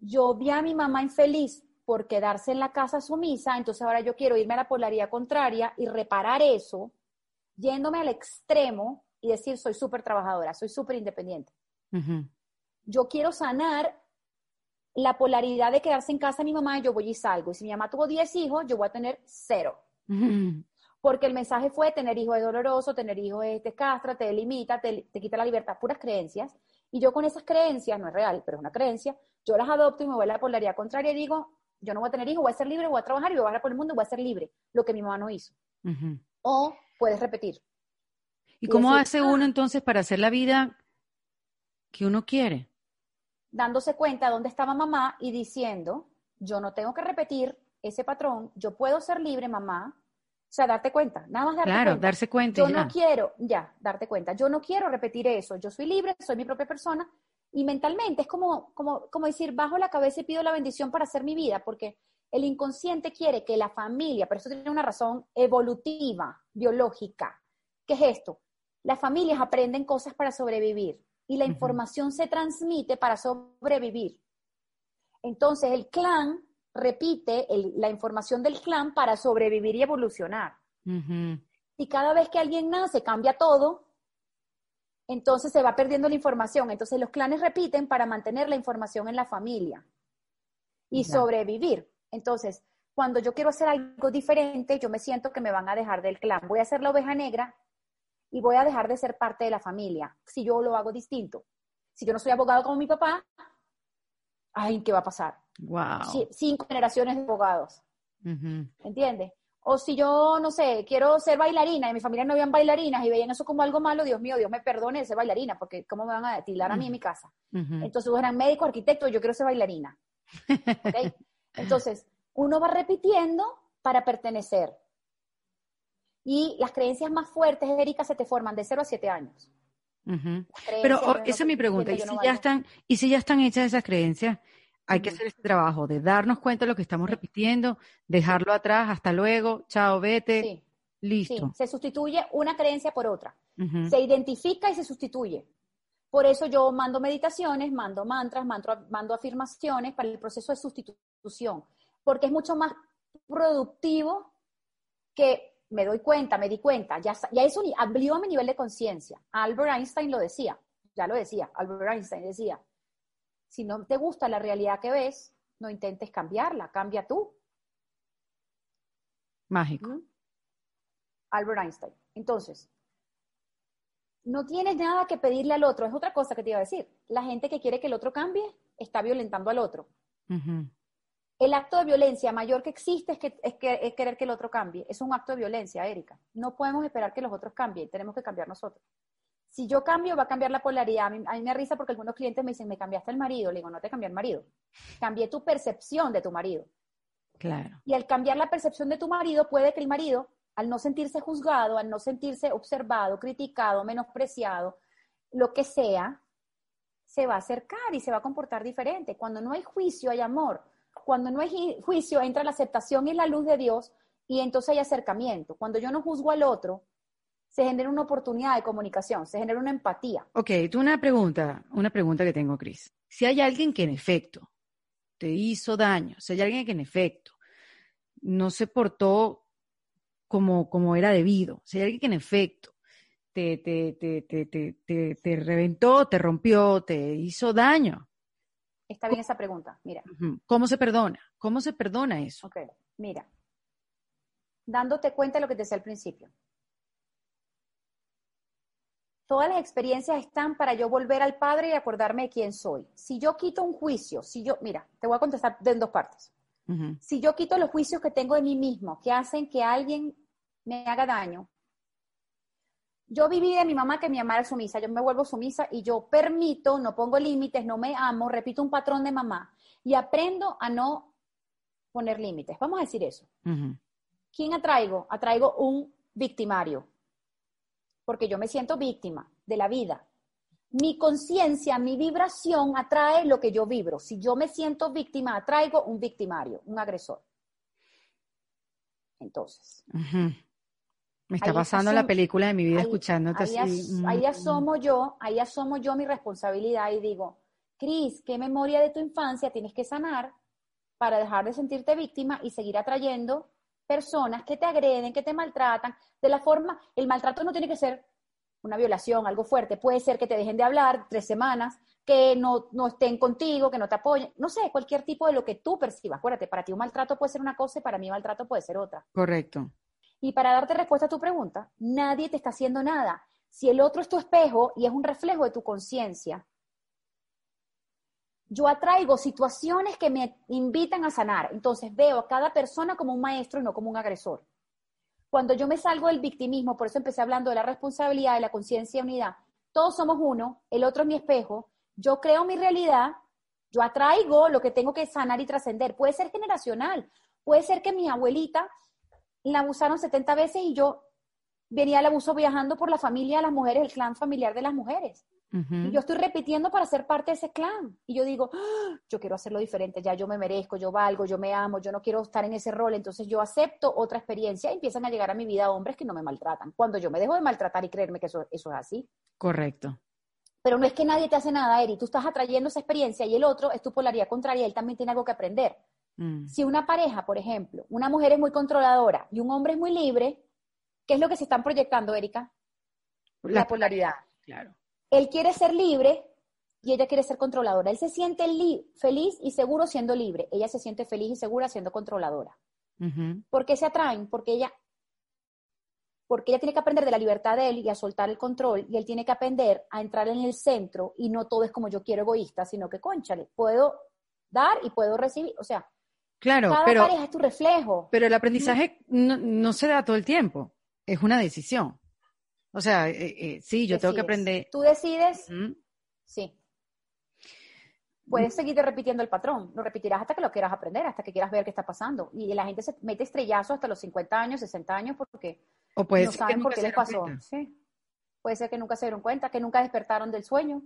Yo vi a mi mamá infeliz por quedarse en la casa sumisa, entonces ahora yo quiero irme a la polaridad contraria y reparar eso, yéndome al extremo y decir, soy súper trabajadora, soy súper independiente. Yo quiero sanar la polaridad de quedarse en casa de mi mamá, yo voy y salgo. Y si mi mamá tuvo 10 hijos, yo voy a tener cero. Porque el mensaje fue, tener hijos es doloroso, tener hijos es te castra, te limita, te, te quita la libertad, puras creencias. Y yo con esas creencias, no es real, pero es una creencia, yo las adopto y me voy a la polaridad contraria y digo, yo no voy a tener hijos, voy a ser libre, voy a trabajar y voy a viajar por el mundo y voy a ser libre, lo que mi mamá no hizo. O puedes repetir. ¿Y, cómo hace ah". uno entonces para hacer la vida que uno quiere? Dándose cuenta de dónde estaba mamá y diciendo, yo no tengo que repetir ese patrón, yo puedo ser libre, mamá. O sea, darte cuenta, nada más darte claro, cuenta. darse cuenta. Yo no quiero, ya, darte cuenta, yo no quiero repetir eso, yo soy libre, soy mi propia persona y mentalmente es como, como, como decir, bajo la cabeza y pido la bendición para hacer mi vida, porque el inconsciente quiere que la familia, pero eso tiene una razón evolutiva, biológica. ¿Qué es esto? Las familias aprenden cosas para sobrevivir y la información se transmite para sobrevivir. Entonces el clan repite la información del clan para sobrevivir y evolucionar. Y cada vez que alguien nace cambia todo, entonces se va perdiendo la información. Entonces los clanes repiten para mantener la información en la familia y sobrevivir. Entonces, cuando yo quiero hacer algo diferente, yo me siento que me van a dejar del clan. Voy a ser la oveja negra y voy a dejar de ser parte de la familia si yo lo hago distinto. Si yo no soy abogado como mi papá, ay, ¿qué va a pasar? Wow. cinco generaciones de abogados. ¿Entiendes? O si yo, no sé, quiero ser bailarina y mi familia no habían bailarinas y veían eso como algo malo, Dios mío, Dios me perdone de ser bailarina, porque ¿cómo me van a tildar a mí en mi casa? Entonces, eran médico, arquitecto, yo quiero ser bailarina. Entonces, uno va repitiendo para pertenecer. Y las creencias más fuertes, Erika, se te forman de 0 a 7 años. Pero oh, esa es mi pregunta. ¿Y si, ya están, ¿Y si ya están hechas esas creencias? Hay que hacer este trabajo de darnos cuenta de lo que estamos repitiendo, dejarlo atrás, hasta luego, chao, vete, listo. Se sustituye una creencia por otra. Se identifica y se sustituye. Por eso yo mando meditaciones, mando mantras, mando, mando afirmaciones para el proceso de sustitución, porque es mucho más productivo que me doy cuenta, me di cuenta, ya, ya eso abrió a mi nivel de conciencia. Albert Einstein lo decía, ya lo decía, Albert Einstein decía, si no te gusta la realidad que ves, no intentes cambiarla, cambia tú. Mágico. ¿Mm? Albert Einstein. Entonces, no tienes nada que pedirle al otro. Es otra cosa que te iba a decir. La gente que quiere que el otro cambie está violentando al otro. El acto de violencia mayor que existe es, que, es, que, es querer que el otro cambie. Es un acto de violencia, Erika. No podemos esperar que los otros cambien. Tenemos que cambiar nosotros si yo cambio, va a cambiar la polaridad. A mí, me risa porque algunos clientes me dicen, me cambiaste el marido. Le digo, no te cambié el marido. Cambié tu percepción de tu marido. Claro. Y al cambiar la percepción de tu marido, puede que el marido, al no sentirse juzgado, al no sentirse observado, criticado, menospreciado, lo que sea, se va a acercar y se va a comportar diferente. Cuando no hay juicio, hay amor. Cuando no hay juicio, entra la aceptación y la luz de Dios y entonces hay acercamiento. Cuando yo no juzgo al otro, se genera una oportunidad de comunicación, se genera una empatía. Ok, tú una pregunta, una pregunta que tengo, Cris. Si hay alguien que en efecto te hizo daño, si hay alguien que en efecto no se portó como, como era debido, si hay alguien que en efecto te, te, te, te, te reventó, te rompió, te hizo daño. Está bien esa pregunta, mira. ¿Cómo se perdona? ¿Cómo se perdona eso? Ok, mira. Dándote cuenta de lo que te decía al principio. Todas las experiencias están para yo volver al Padre y acordarme de quién soy. Si yo quito un juicio, si yo, mira, te voy a contestar en dos partes. Si yo quito los juicios que tengo de mí mismo, que hacen que alguien me haga daño, yo viví de mi mamá que mi mamá era sumisa, yo me vuelvo sumisa y yo permito, no pongo límites, no me amo, repito un patrón de mamá y aprendo a no poner límites. Vamos a decir eso. ¿Quién atraigo? Atraigo un victimario, porque yo me siento víctima de la vida. Mi conciencia, mi vibración atrae lo que yo vibro. Si yo me siento víctima, atraigo un victimario, un agresor. Entonces, me está pasando la película de mi vida escuchándote ahí, así. ahí asomo yo, ahí asomo yo mi responsabilidad y digo, Cris, ¿qué memoria de tu infancia tienes que sanar para dejar de sentirte víctima y seguir atrayendo personas que te agreden, que te maltratan? De la forma, el maltrato no tiene que ser una violación, algo fuerte. Puede ser que te dejen de hablar tres semanas, que no, no estén contigo, que no te apoyen. No sé, cualquier tipo de lo que tú percibas. Acuérdate, para ti un maltrato puede ser una cosa y para mí un maltrato puede ser otra. Correcto. Y para darte respuesta a tu pregunta, nadie te está haciendo nada. Si el otro es tu espejo y es un reflejo de tu conciencia, yo atraigo situaciones que me invitan a sanar. Entonces veo a cada persona como un maestro y no como un agresor. Cuando yo me salgo del victimismo, por eso empecé hablando de la responsabilidad, de la conciencia y unidad, todos somos uno, el otro es mi espejo, yo creo mi realidad, yo atraigo lo que tengo que sanar y trascender. Puede ser generacional, puede ser que mi abuelita la abusaron 70 veces y yo venía al abuso viajando por la familia de las mujeres, el clan familiar de las mujeres. Y yo estoy repitiendo para ser parte de ese clan. Y yo digo, ¡Ah! yo quiero hacerlo diferente, ya yo me merezco, yo valgo, yo me amo, yo no quiero estar en ese rol. Entonces yo acepto otra experiencia y empiezan a llegar a mi vida hombres que no me maltratan. Cuando yo me dejo de maltratar y creerme que eso, eso es así. Correcto. Pero no es que nadie te hace nada, Eri. Tú estás atrayendo esa experiencia y el otro es tu polaridad contraria. Él también tiene algo que aprender. Mm. Si una pareja, por ejemplo, una mujer es muy controladora y un hombre es muy libre, ¿qué es lo que se están proyectando, Erika? La, polaridad. Claro. Él quiere ser libre y ella quiere ser controladora. Él se siente feliz y seguro siendo libre. Ella se siente feliz y segura siendo controladora. ¿Por qué se atraen? Porque ella, porque ella tiene que aprender de la libertad de él y a soltar el control y él tiene que aprender a entrar en el centro y no todo es como yo quiero egoísta, sino que, conchale, puedo dar y puedo recibir. O sea, Claro, Cada pero, pareja es tu reflejo. Pero el aprendizaje no, se da todo el tiempo, es una decisión. O sea, eh, eh, sí, yo tengo que aprender. Tú decides, sí. Puedes seguirte repitiendo el patrón, lo repetirás hasta que lo quieras aprender, hasta que quieras ver qué está pasando. Y la gente se mete estrellazo hasta los 50 años, 60 años, porque o puede no saben por qué les pasó. Sí. Puede ser que nunca se dieron cuenta, que nunca despertaron del sueño.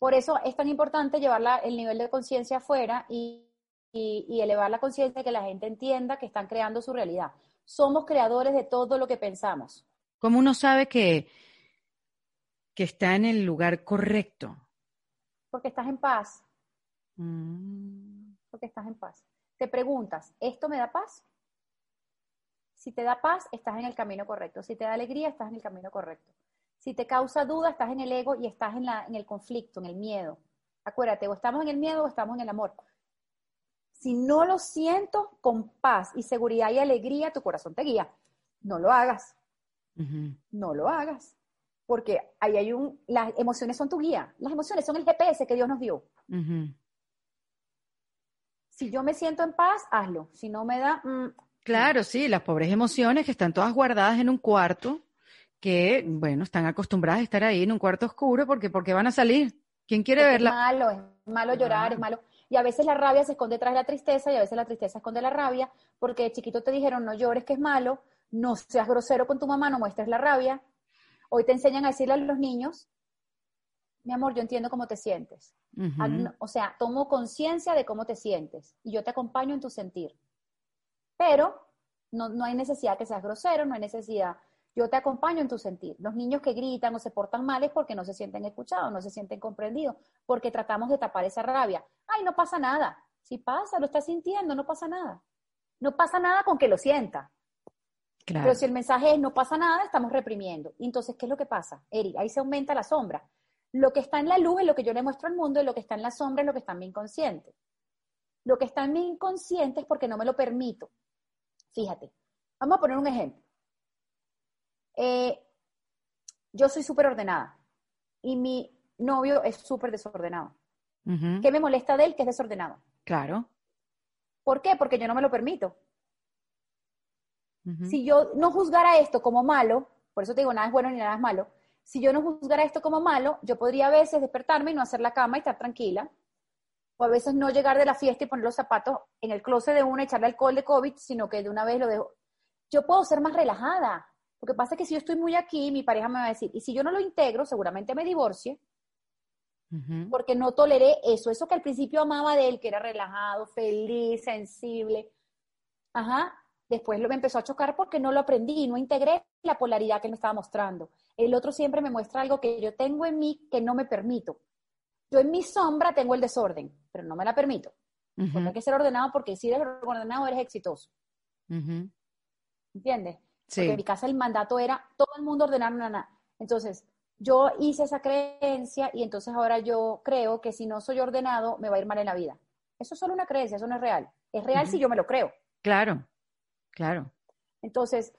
Por eso es tan importante llevar el nivel de conciencia afuera y, elevar la conciencia que la gente entienda que están creando su realidad. Somos creadores de todo lo que pensamos. ¿Cómo uno sabe que, que está en el lugar correcto? Porque estás en paz. Mm. Porque estás en paz. Te preguntas, ¿esto me da paz? Si te da paz, estás en el camino correcto. Si te da alegría, estás en el camino correcto. Si te causa duda, estás en el ego y estás en, la, en el conflicto, en el miedo. Acuérdate, o estamos en el miedo o estamos en el amor. Si no lo siento con paz y seguridad y alegría, tu corazón te guía. No lo hagas. No lo hagas. Porque ahí hay un. Las emociones son tu guía. Las emociones son el GPS que Dios nos dio. Si yo me siento en paz, hazlo. Si no me da. Mm, claro, sí, las pobres emociones que están todas guardadas en un cuarto que, bueno, están acostumbradas a estar ahí en un cuarto oscuro porque, porque van a salir. ¿Quién quiere verla? Es malo, es malo llorar, es malo. Y a veces la rabia se esconde tras la tristeza y a veces la tristeza esconde la rabia, porque de chiquito te dijeron no llores que es malo, no seas grosero con tu mamá, no muestres la rabia. Hoy te enseñan a decirle a los niños, mi amor, yo entiendo cómo te sientes. O sea, tomo conciencia de cómo te sientes y yo te acompaño en tu sentir. Pero no, no hay necesidad que seas grosero, no hay necesidad. Yo te acompaño en tu sentir. Los niños que gritan o se portan mal es porque no se sienten escuchados, no se sienten comprendidos, porque tratamos de tapar esa rabia. Ay, no pasa nada. Si pasa, lo estás sintiendo, no pasa nada. No pasa nada con que lo sienta. Pero si el mensaje es no pasa nada, estamos reprimiendo. Entonces, ¿qué es lo que pasa? Eri, ahí se aumenta la sombra. Lo que está en la luz es lo que yo le muestro al mundo y lo que está en la sombra es lo que está en mi inconsciente. Lo que está en mi inconsciente es porque no me lo permito. Fíjate, vamos a poner un ejemplo. Eh, yo soy súper ordenada y mi novio es súper desordenado. ¿Qué me molesta de él? Que es desordenado. Claro. ¿Por qué? Porque yo no me lo permito. Si yo no juzgara esto como malo, por eso te digo, nada es bueno ni nada es malo, si yo no juzgara esto como malo, yo podría a veces despertarme y no hacer la cama y estar tranquila, o a veces no llegar de la fiesta y poner los zapatos en el closet de una, echarle alcohol de COVID, sino que de una vez lo dejo. Yo puedo ser más relajada. Lo que pasa es que si yo estoy muy aquí, mi pareja me va a decir, y si yo no lo integro, seguramente me divorcie, porque no toleré eso, eso que al principio amaba de él, que era relajado, feliz, sensible. Ajá, Después lo me empezó a chocar porque no lo aprendí, no integré la polaridad que me estaba mostrando. El otro siempre me muestra algo que yo tengo en mí que no me permito. Yo en mi sombra tengo el desorden, pero no me la permito. Porque hay que ser ordenado porque si eres ordenado eres exitoso. ¿Entiendes? Sí. Porque en mi casa el mandato era todo el mundo ordenar nada. Entonces, yo hice esa creencia y entonces ahora yo creo que si no soy ordenado me va a ir mal en la vida. Eso es solo una creencia, eso no es real. Es real si yo me lo creo. Claro. Claro. Entonces,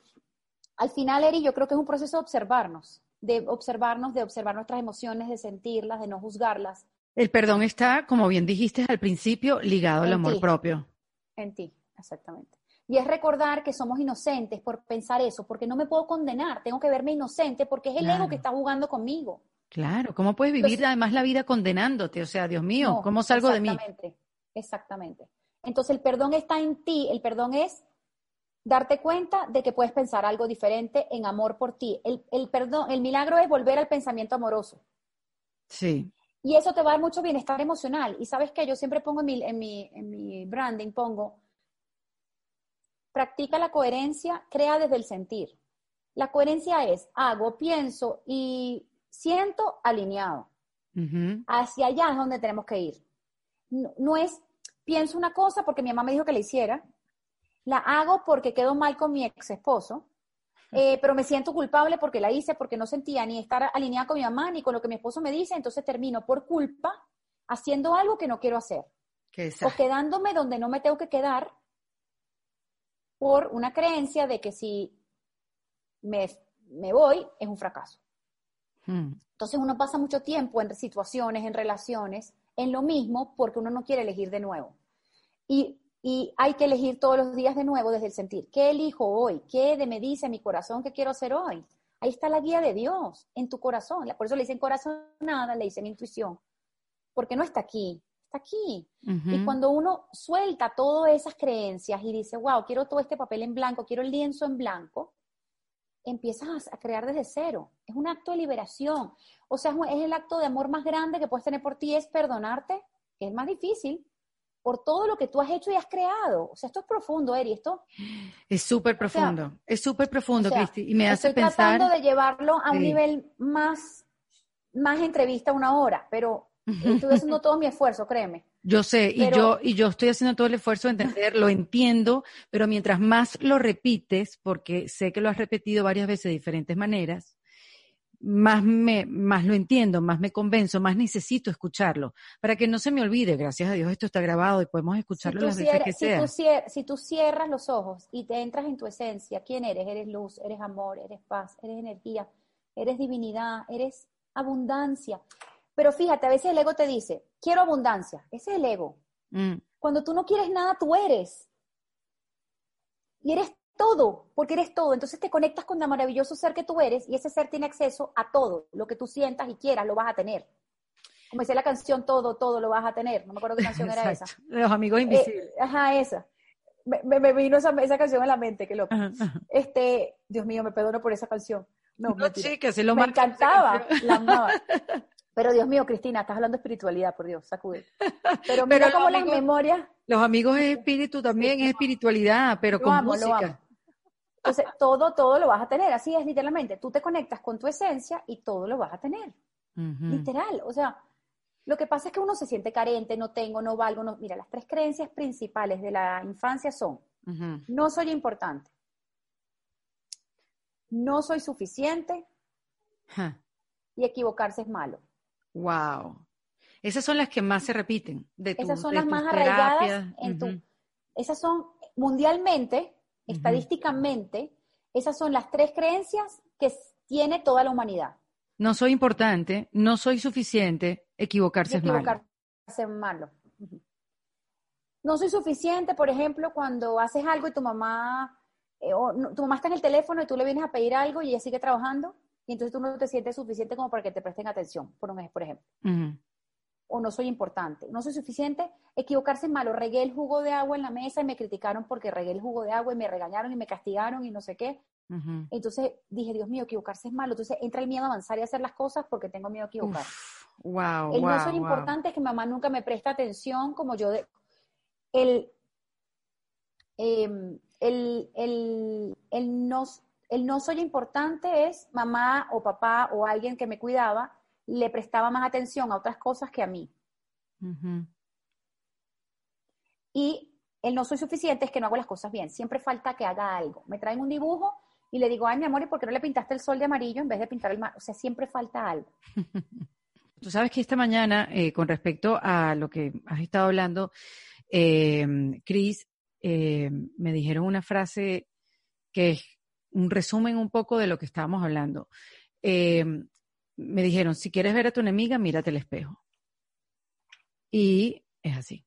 al final, Eri, yo creo que es un proceso de observarnos, de observarnos, de observar nuestras emociones, de sentirlas, de no juzgarlas. El perdón está, como bien dijiste al principio, ligado al amor propio. En ti, exactamente. Y es recordar que somos inocentes por pensar eso, porque no me puedo condenar, tengo que verme inocente porque es el ego que está jugando conmigo. Claro, ¿cómo puedes vivir además la vida condenándote? O sea, Dios mío, ¿cómo salgo de mí? Exactamente, exactamente. Entonces el perdón está en ti, el perdón es darte cuenta de que puedes pensar algo diferente en amor por ti. El, perdón, el milagro es volver al pensamiento amoroso. Sí. Y eso te va a dar mucho bienestar emocional. Y sabes que yo siempre pongo en mi, en mi, en mi branding, pongo, practica la coherencia, crea desde el sentir. La coherencia es, hago, pienso y siento alineado. Hacia allá es donde tenemos que ir. No, no, es, pienso una cosa porque mi mamá me dijo que la hiciera, la hago porque quedo mal con mi ex esposo, eh, pero me siento culpable porque la hice, porque no sentía ni estar alineada con mi mamá ni con lo que mi esposo me dice, entonces termino por culpa haciendo algo que no quiero hacer. O quedándome donde no me tengo que quedar por una creencia de que si me, voy es un fracaso. Hmm. Entonces uno pasa mucho tiempo en situaciones, en relaciones, en lo mismo porque uno no quiere elegir de nuevo. Y y hay que elegir todos los días de nuevo desde el sentir. ¿Qué elijo hoy? ¿Qué de me dice mi corazón que quiero hacer hoy? Ahí está la guía de Dios en tu corazón. Por eso le dicen corazón nada, le dicen intuición. Porque no está aquí, está aquí. Y cuando uno suelta todas esas creencias y dice, wow, quiero todo este papel en blanco, quiero el lienzo en blanco, empiezas a crear desde cero. Es un acto de liberación. O sea, es el acto de amor más grande que puedes tener por ti, es perdonarte, que es más difícil, por todo lo que tú has hecho y has creado. O sea, esto es profundo, Eri, esto... Es súper profundo, es súper profundo, Cristi, y me hace pensar... Estoy tratando de llevarlo a un nivel más, más entrevista una hora, pero estoy haciendo todo mi esfuerzo, créeme. Yo sé, y, yo, y yo estoy haciendo todo el esfuerzo de entender, lo entiendo, pero mientras más lo repites, porque sé que lo has repetido varias veces de diferentes maneras, más me, más lo entiendo, más me convenzo, más necesito escucharlo, para que no se me olvide, gracias a Dios esto está grabado y podemos escucharlo las veces que si sea. Tú si tú cierras los ojos y te entras en tu esencia, ¿quién eres? Eres luz, eres amor, eres paz, eres energía, eres divinidad, eres abundancia. Pero fíjate, a veces el ego te dice, quiero abundancia, ese es el ego. Mm. Cuando tú no quieres nada, tú eres. Y eres todo, porque eres todo. Entonces te conectas con el maravilloso ser que tú eres y ese ser tiene acceso a todo. Lo que tú sientas y quieras, lo vas a tener. Como decía la canción, todo, todo lo vas a tener. No me acuerdo qué canción era esa. Los amigos eh, invisibles. ajá, esa. Me, vino esa, esa, canción a la mente, qué loco. Este, Dios mío, me perdono por esa canción. No, no sí, que se lo Me encantaba, la amaba. Pero Dios mío, Cristina, estás hablando de espiritualidad, por Dios, sacude. Pero mira cómo las memorias... Los amigos es espíritu también, es espiritualidad, pero con música. Entonces, todo, todo lo vas a tener, así es literalmente. Tú te conectas con tu esencia y todo lo vas a tener. Literal, o sea, lo que pasa es que uno se siente carente, no tengo, no valgo, no. Mira, las tres creencias principales de la infancia son, no soy importante, no soy suficiente y equivocarse es malo. Wow. Esas son las que más se repiten. De esas son las más arraigadas en tu. Esas son mundialmente, estadísticamente, esas son las tres creencias que tiene toda la humanidad. No soy importante, no soy suficiente, equivocarse, es malo. Equivocarse es malo. No soy suficiente, por ejemplo, cuando haces algo y tu mamá, eh, tu mamá está en el teléfono y tú le vienes a pedir algo y ella sigue trabajando y entonces tú no te sientes suficiente como para que te presten atención, por, un, por ejemplo. O no soy importante, no soy suficiente, equivocarse es malo. Regué el jugo de agua en la mesa y me criticaron porque regué el jugo de agua y me regañaron y me castigaron y no sé qué. Entonces dije, Dios mío, equivocarse es malo. Entonces entra el miedo a avanzar y hacer las cosas porque tengo miedo a equivocar. wow, el no soy importante es que mamá nunca me presta atención como yo. De, el, em, el, el, el, no, el no soy importante es mamá o papá o alguien que me cuidaba le prestaba más atención a otras cosas que a mí. Y el no soy suficiente es que no hago las cosas bien. Siempre falta que haga algo. Me traen un dibujo y le digo, ay, mi amor, ¿y por qué no le pintaste el sol de amarillo en vez de pintar el mar? O sea, siempre falta algo. Tú sabes que esta mañana, eh, con respecto a lo que has estado hablando, eh, Cris, eh, me dijeron una frase que es un resumen un poco de lo que estábamos hablando. Eh, me dijeron, si quieres ver a tu enemiga, mírate el espejo. Y es así.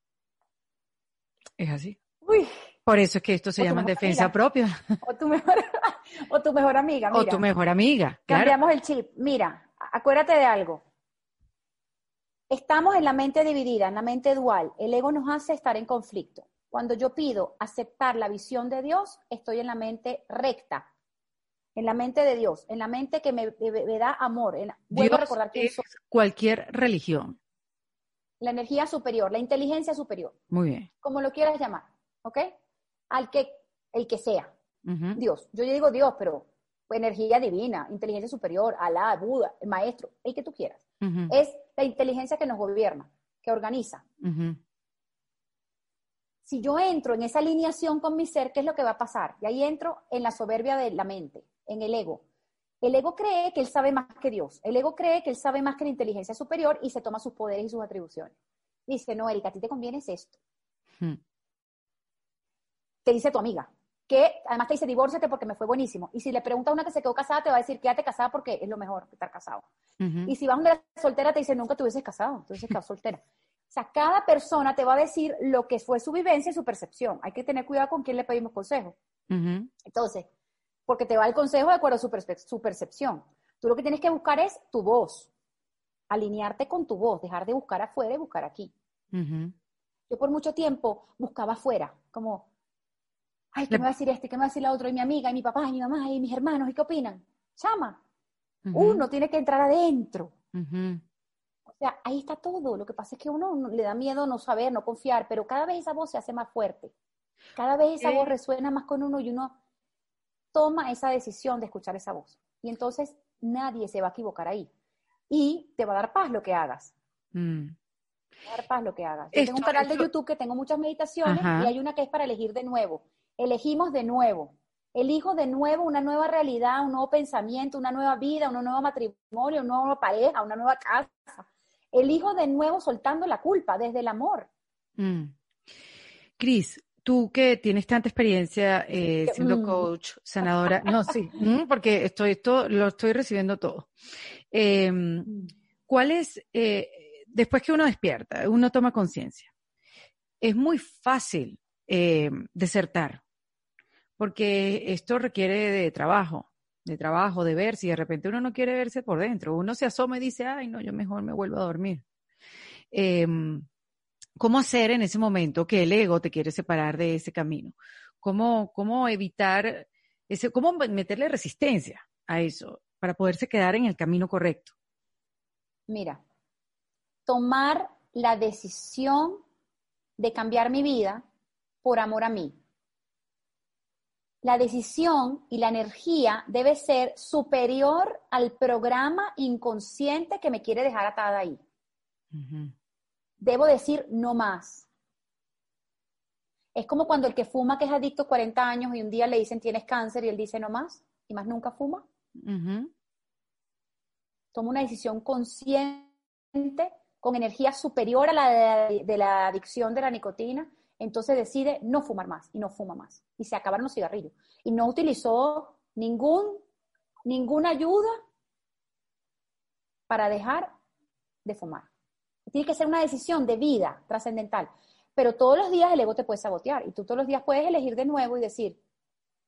Es así. Uy, por eso es que esto se llama defensa propia. O tu mejor, o tu mejor amiga. o tu mejor amiga. Cambiamos el chip. Mira, acuérdate de algo. Estamos en la mente dividida, en la mente dual. El ego nos hace estar en conflicto. Cuando yo pido aceptar la visión de Dios, estoy en la mente recta, en la mente de Dios, en la mente que me, da amor. vuelvo a recordar que es cualquier religión. La energía superior, la inteligencia superior. Muy bien. Como lo quieras llamar, ¿ok? al que, el que sea. Dios. Yo digo Dios, pero energía divina, inteligencia superior, Alá, Buda, el maestro, el que tú quieras. Es la inteligencia que nos gobierna, que organiza. Si yo entro en esa alineación con mi ser, ¿qué es lo que va a pasar? Y ahí entro en la soberbia de la mente, en el ego. El ego cree que él sabe más que Dios. El ego cree que él sabe más que la inteligencia superior y se toma sus poderes y sus atribuciones. Dice, no, Erika, a ti te conviene esto te dice tu amiga, que además te dice divórciate porque me fue buenísimo. Y si le pregunta a una que se quedó casada, te va a decir quédate casada porque es lo mejor estar casado. Y si vas a una soltera, te dice nunca te hubieses casado, entonces estás soltera. O sea, cada persona te va a decir lo que fue su vivencia y su percepción. Hay que tener cuidado con quién le pedimos consejo. Entonces, porque te va el consejo de acuerdo a su, percepción. Tú lo que tienes que buscar es tu voz, alinearte con tu voz, dejar de buscar afuera y buscar aquí. Yo por mucho tiempo buscaba afuera, como ay, ¿qué me va a decir este? ¿Qué me va a decir la otra? Y mi amiga, y mi papá, y mi mamá, y mis hermanos, ¿y qué opinan? Chama. Uno tiene que entrar adentro. O sea, ahí está todo. Lo que pasa es que uno le da miedo no saber, no confiar, pero cada vez esa voz se hace más fuerte. Cada vez esa voz resuena más con uno y uno toma esa decisión de escuchar esa voz. Y entonces nadie se va a equivocar ahí. Y te va a dar paz lo que hagas. Mm. Te va a dar paz lo que hagas. Yo tengo un canal de YouTube que tengo muchas meditaciones y hay una que es para elegir de nuevo elegimos de nuevo. Elijo de nuevo una nueva realidad, un nuevo pensamiento, una nueva vida, un nuevo matrimonio, una nueva pareja, una nueva casa. Elijo de nuevo soltando la culpa desde el amor. Mm. Cris, tú que tienes tanta experiencia eh, siendo mm. coach, sanadora, no, sí, mm, porque estoy, esto lo estoy recibiendo todo. Em, ¿Cuál es, eh, después que uno despierta, uno toma conciencia? Es muy fácil eh, desertar, porque esto requiere de trabajo, de trabajo, de ver si de repente uno no quiere verse por dentro, uno se asoma y dice, ay, no, yo mejor me vuelvo a dormir. ¿Cómo hacer en ese momento que el ego te quiere separar de ese camino? ¿Cómo, cómo evitar ese, cómo meterle resistencia a eso para poderse quedar en el camino correcto? Mira, tomar la decisión de cambiar mi vida por amor a mí. La decisión y la energía debe ser superior al programa inconsciente que me quiere dejar atada ahí. Debo decir no más. Es como cuando el que fuma, que es adicto 40 años y un día le dicen tienes cáncer y él dice no más y más nunca fuma. Toma una decisión consciente con energía superior a la de, la adicción de la nicotina, entonces decide no fumar más y no fuma más. Y se acabaron los cigarrillos. Y no utilizó ningún, ninguna ayuda para dejar de fumar. Tiene que ser una decisión de vida trascendental. Pero todos los días el ego te puede sabotear y tú todos los días puedes elegir de nuevo y decir,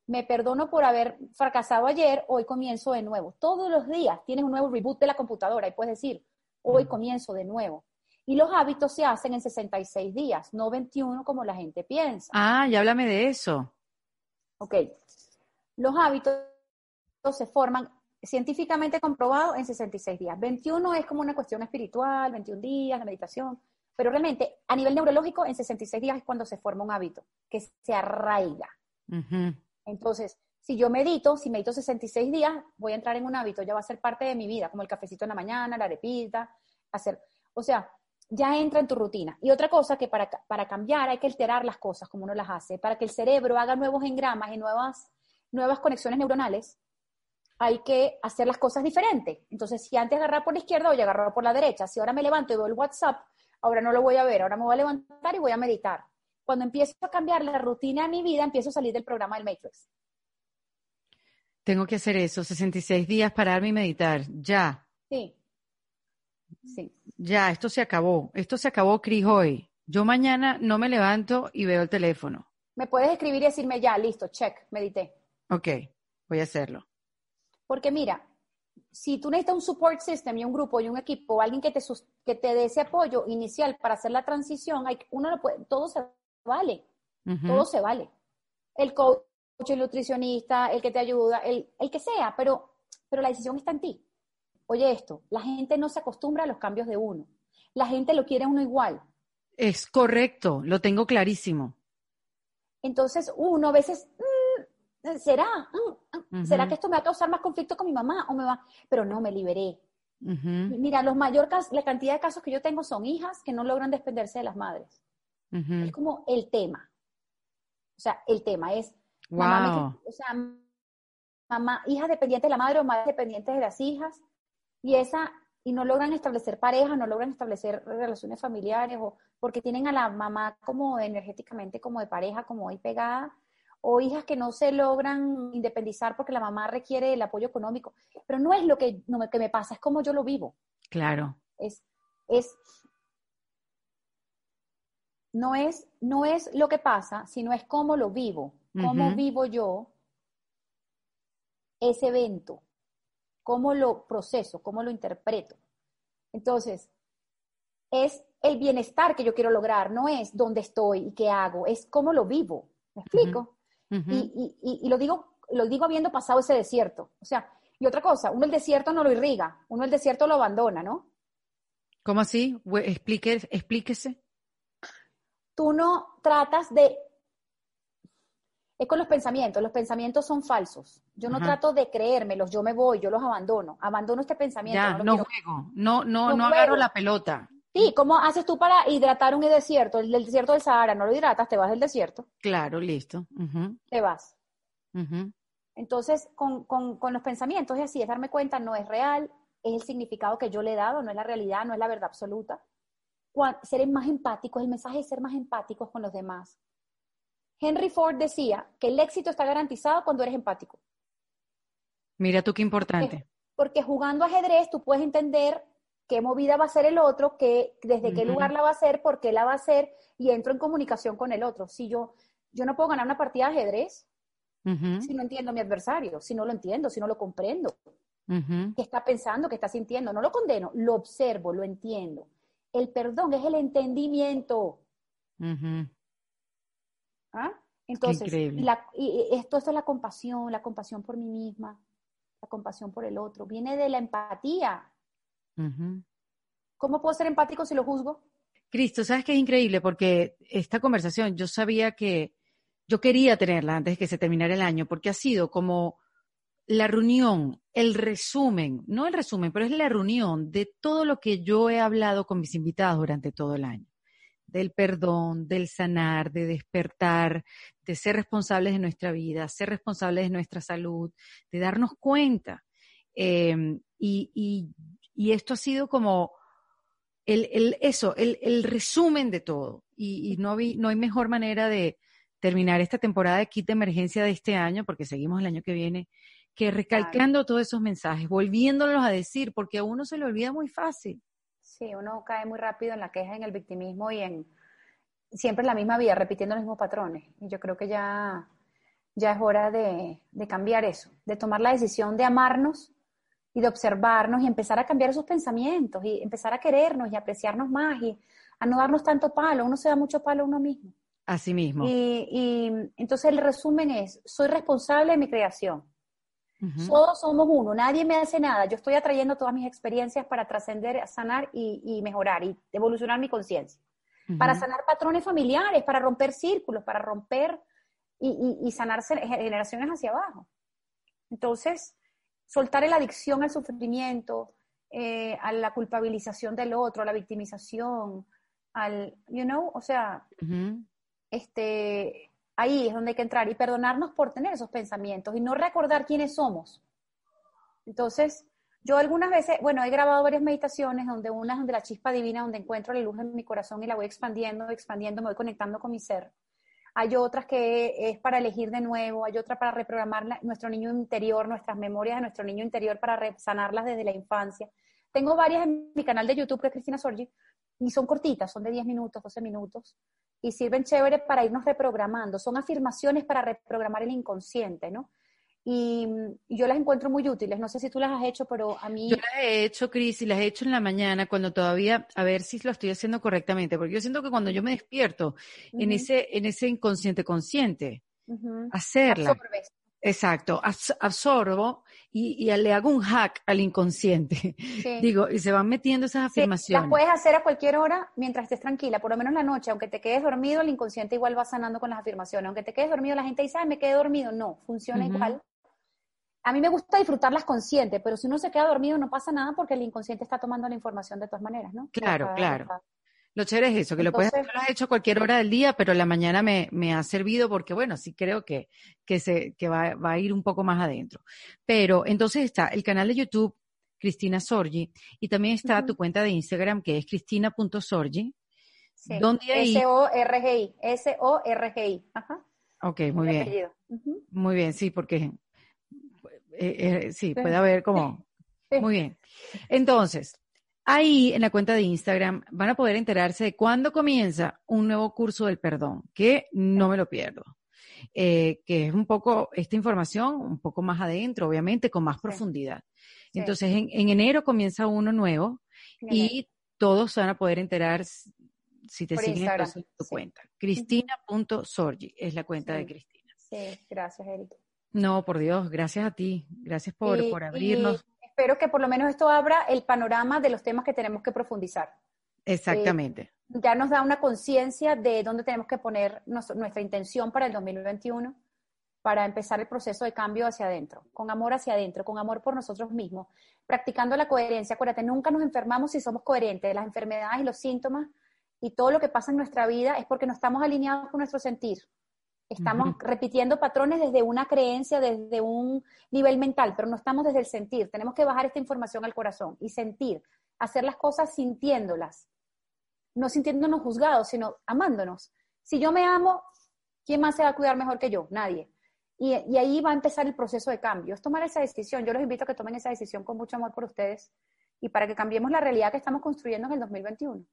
me perdono por haber fracasado ayer, hoy comienzo de nuevo. Todos los días tienes un nuevo reboot de la computadora y puedes decir, hoy comienzo de nuevo. Y los hábitos se hacen en 66 días, no 21 como la gente piensa. Ah, ya háblame de eso. Ok. Los hábitos se forman científicamente comprobado en 66 días. 21 es como una cuestión espiritual, 21 días, la meditación, pero realmente a nivel neurológico en 66 días es cuando se forma un hábito, que se arraiga. Entonces, si yo medito, si medito 66 días, voy a entrar en un hábito, ya va a ser parte de mi vida, como el cafecito en la mañana, la arepita, hacer, o sea, ya entra en tu rutina. Y otra cosa que para, para cambiar hay que alterar las cosas como uno las hace, para que el cerebro haga nuevos engramas y nuevas, nuevas conexiones neuronales, hay que hacer las cosas diferentes. Entonces, si antes agarrar por la izquierda, voy a agarrar por la derecha. Si ahora me levanto y veo el WhatsApp, ahora no lo voy a ver, ahora me voy a levantar y voy a meditar. Cuando empiezo a cambiar la rutina de mi vida, empiezo a salir del programa del Matrix. Tengo que hacer eso, 66 días, pararme y meditar, ya. Sí. Sí. Ya, esto se acabó. Esto se acabó, Cris, hoy. Yo mañana no me levanto y veo el teléfono. Me puedes escribir y decirme ya, listo, check, medité. Ok, voy a hacerlo. Porque mira, si tú necesitas un support system y un grupo y un equipo, alguien que te, que te dé ese apoyo inicial para hacer la transición, hay, uno lo puede, todo se vale. Todo se vale. El coach el nutricionista, el que te ayuda, el, el que sea, pero, pero la decisión está en ti. Oye esto, la gente no se acostumbra a los cambios de uno. La gente lo quiere uno igual. Es correcto, lo tengo clarísimo. Entonces uno a veces, mm, ¿será? Mm, mm, ¿Será que esto me va a causar más conflicto con mi mamá? O me va? Pero no, me liberé. Mira, los mayor, la cantidad de casos que yo tengo son hijas que no logran desprenderse de las madres. Es como el tema. O sea, el tema es, Mamá, o sea, mamá, hijas dependientes de la madre o madres dependientes de las hijas, y esa, y no logran establecer pareja, no logran establecer relaciones familiares, o porque tienen a la mamá como energéticamente como de pareja, como ahí pegada, o hijas que no se logran independizar porque la mamá requiere el apoyo económico. Pero no es lo que, no, que me pasa, es como yo lo vivo. Claro. Es, es, no es, no es lo que pasa, sino es cómo lo vivo cómo vivo yo ese evento, cómo lo proceso, cómo lo interpreto. Entonces, es el bienestar que yo quiero lograr, no es dónde estoy y qué hago, es cómo lo vivo. ¿Me explico? Y, lo, digo, lo digo habiendo pasado ese desierto. O sea, y otra cosa, uno el desierto no lo irriga, uno el desierto lo abandona, ¿no? ¿Cómo así? Explique, explíquese. Tú no tratas de es con los pensamientos. Los pensamientos son falsos. Yo no trato de creérmelos, yo me voy, yo los abandono. Abandono este pensamiento. Ya, no, juego, no, no, no, agarro la pelota. Sí, ¿cómo haces tú para hidratar un desierto? El desierto del Sahara, no lo hidratas, te vas del desierto. Claro, listo. Te vas. Entonces, con, con, con los pensamientos es así, es darme cuenta, no es real, es el significado que yo le he dado, no es la realidad, no es la verdad absoluta. Ser más empáticos, el mensaje es ser más empáticos con los demás. Henry Ford decía que el éxito está garantizado cuando eres empático. Mira tú qué importante. Porque jugando ajedrez tú puedes entender qué movida va a ser el otro, que, desde qué lugar la va a hacer, por qué la va a hacer, y entro en comunicación con el otro. Si yo, yo no puedo ganar una partida de ajedrez si no entiendo a mi adversario, si no lo entiendo, si no lo comprendo. ¿Qué está pensando, qué está sintiendo? No lo condeno, lo observo, lo entiendo. El perdón es el entendimiento. ¿Ah? Entonces, y esto, es la compasión, la compasión por mí misma, la compasión por el otro, viene de la empatía. ¿Cómo puedo ser empático si lo juzgo? Cristo, ¿sabes qué es increíble? Porque esta conversación yo sabía que yo quería tenerla antes de que se terminara el año, porque ha sido como la reunión, el resumen, no el resumen, pero es la reunión de todo lo que yo he hablado con mis invitados durante todo el año. Del perdón, del sanar, de despertar, de ser responsables de nuestra vida, ser responsables de nuestra salud, de darnos cuenta. Em, y, esto ha sido como el, eso, el, resumen de todo. Y, no, no hay mejor manera de terminar esta temporada de kit de emergencia de este año, porque seguimos el año que viene, que recalcando todos esos mensajes, volviéndolos a decir, porque a uno se le olvida muy fácil. Sí, uno cae muy rápido en la queja, en el victimismo y en siempre en la misma vía, repitiendo los mismos patrones. Y yo creo que ya, ya es hora de, de cambiar eso, de tomar la decisión de amarnos y de observarnos y empezar a cambiar esos pensamientos y empezar a querernos y apreciarnos más y a no darnos tanto palo. Uno se da mucho palo a uno mismo. Así mismo. Y, y entonces el resumen es, soy responsable de mi creación. Todos somos uno, nadie me hace nada. Yo estoy atrayendo todas mis experiencias para trascender, sanar y, mejorar y evolucionar mi conciencia. Para sanar patrones familiares, para romper círculos, para romper y, y, sanar generaciones hacia abajo. Entonces, soltar la adicción al sufrimiento, eh, a la culpabilización del otro, a la victimización, al, you know, o sea, este, Ahí es donde hay que entrar y perdonarnos por tener esos pensamientos y no recordar quiénes somos. Entonces, yo algunas veces, bueno, he grabado varias meditaciones donde una es donde la chispa divina, donde encuentro la luz en mi corazón y la voy expandiendo, expandiendo, me voy conectando con mi ser. Hay otras que es para elegir de nuevo, hay otra para reprogramar nuestro niño interior, nuestras memorias de nuestro niño interior para sanarlas desde la infancia. Tengo varias en mi canal de YouTube, que es Cristina Sorgi, y son cortitas, son de 10 minutos, 12 minutos, y sirven chévere para irnos reprogramando. Son afirmaciones para reprogramar el inconsciente, ¿no? Y, yo las encuentro muy útiles. No sé si tú las has hecho, pero a mí... Yo las he hecho, Cris, y las he hecho en la mañana cuando todavía, a ver si lo estoy haciendo correctamente, porque yo siento que cuando yo me despierto en, ese, en ese inconsciente consciente, hacerla. Exacto, absorbo y, le hago un hack al inconsciente. Digo, y se van metiendo esas afirmaciones. las puedes hacer a cualquier hora mientras estés tranquila, por lo menos la noche, aunque te quedes dormido, el inconsciente igual va sanando con las afirmaciones. Aunque te quedes dormido, la gente dice, ay, me quedé dormido. No, funciona igual. A mí me gusta disfrutarlas consciente, pero si uno se queda dormido no pasa nada porque el inconsciente está tomando la información de todas maneras, ¿no? Claro, claro. Lo chévere es eso, que lo puedes hacer, lo has hecho cualquier hora del día, pero la mañana me, ha servido porque, bueno, sí creo que, que, se, que va, a ir un poco más adentro. Pero entonces está el canal de YouTube, Cristina Sorgi, y también está tu cuenta de Instagram, que es cristina.sorgi. Sí. S-O-R-G-I, S-O-R-G-I. Ajá. Ok, muy bien. Muy bien, sí, porque eh, eh, sí, puede haber como... Muy bien. Entonces, Ahí en la cuenta de Instagram van a poder enterarse de cuándo comienza un nuevo curso del perdón, que no me lo pierdo. Eh, que es un poco esta información, un poco más adentro, obviamente, con más profundidad. Entonces, en, enero comienza uno nuevo y todos van a poder enterar si te siguen en tu cuenta. Cristina.sorgi es la cuenta de Cristina. Sí, gracias, Erika. No, por Dios, gracias a ti. Gracias por, por abrirnos espero que por lo menos esto abra el panorama de los temas que tenemos que profundizar. Exactamente. Eh, ya nos da una conciencia de dónde tenemos que poner nuestra intención para el 2021, para empezar el proceso de cambio hacia adentro, con amor hacia adentro, con amor por nosotros mismos, practicando la coherencia. Acuérdate, nunca nos enfermamos si somos coherentes. Las enfermedades y los síntomas y todo lo que pasa en nuestra vida es porque no estamos alineados con nuestro sentir. Estamos repitiendo patrones desde una creencia, desde un nivel mental, pero no estamos desde el sentir. Tenemos que bajar esta información al corazón y sentir, hacer las cosas sintiéndolas, no sintiéndonos juzgados, sino amándonos. Si yo me amo, ¿quién más se va a cuidar mejor que yo? Nadie. Y, ahí va a empezar el proceso de cambio. Es tomar esa decisión. Yo los invito a que tomen esa decisión con mucho amor por ustedes y para que cambiemos la realidad que estamos construyendo en el 2021.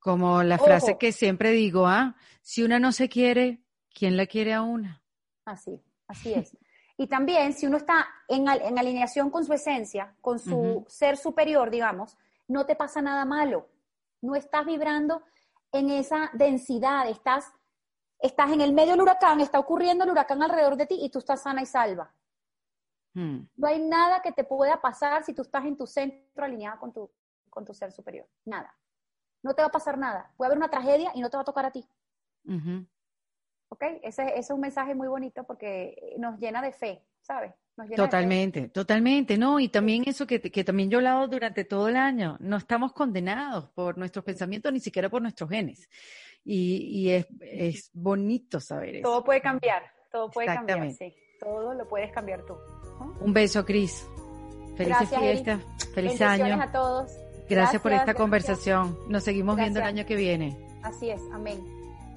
Como la frase que siempre digo, ¿ah? Si una no se quiere, ¿Quién la quiere a una? Así, así es. Y también, si uno está en, alineación con su esencia, con su ser superior, digamos, no te pasa nada malo. No estás vibrando en esa densidad, estás, estás en el medio del huracán, está ocurriendo el huracán alrededor de ti y tú estás sana y salva. Hmm. No hay nada que te pueda pasar si tú estás en tu centro alineado con tu, con tu ser superior. Nada. No te va a pasar nada. Puede haber una tragedia y no te va a tocar a ti. ¿Ok? Ese, es un mensaje muy bonito porque nos llena de fe, ¿sabes? totalmente, totalmente, ¿no? Y también eso que, que también yo he hablado durante todo el año, no estamos condenados por nuestros pensamientos, ni siquiera por nuestros genes. Y, y es, es, bonito saber eso. Todo puede cambiar, todo puede cambiar, sí. Todo lo puedes cambiar tú. Un beso, Cris. Felices fiestas, feliz año. a todos. Gracias, por esta conversación. Nos seguimos viendo el año que viene. Así es, amén.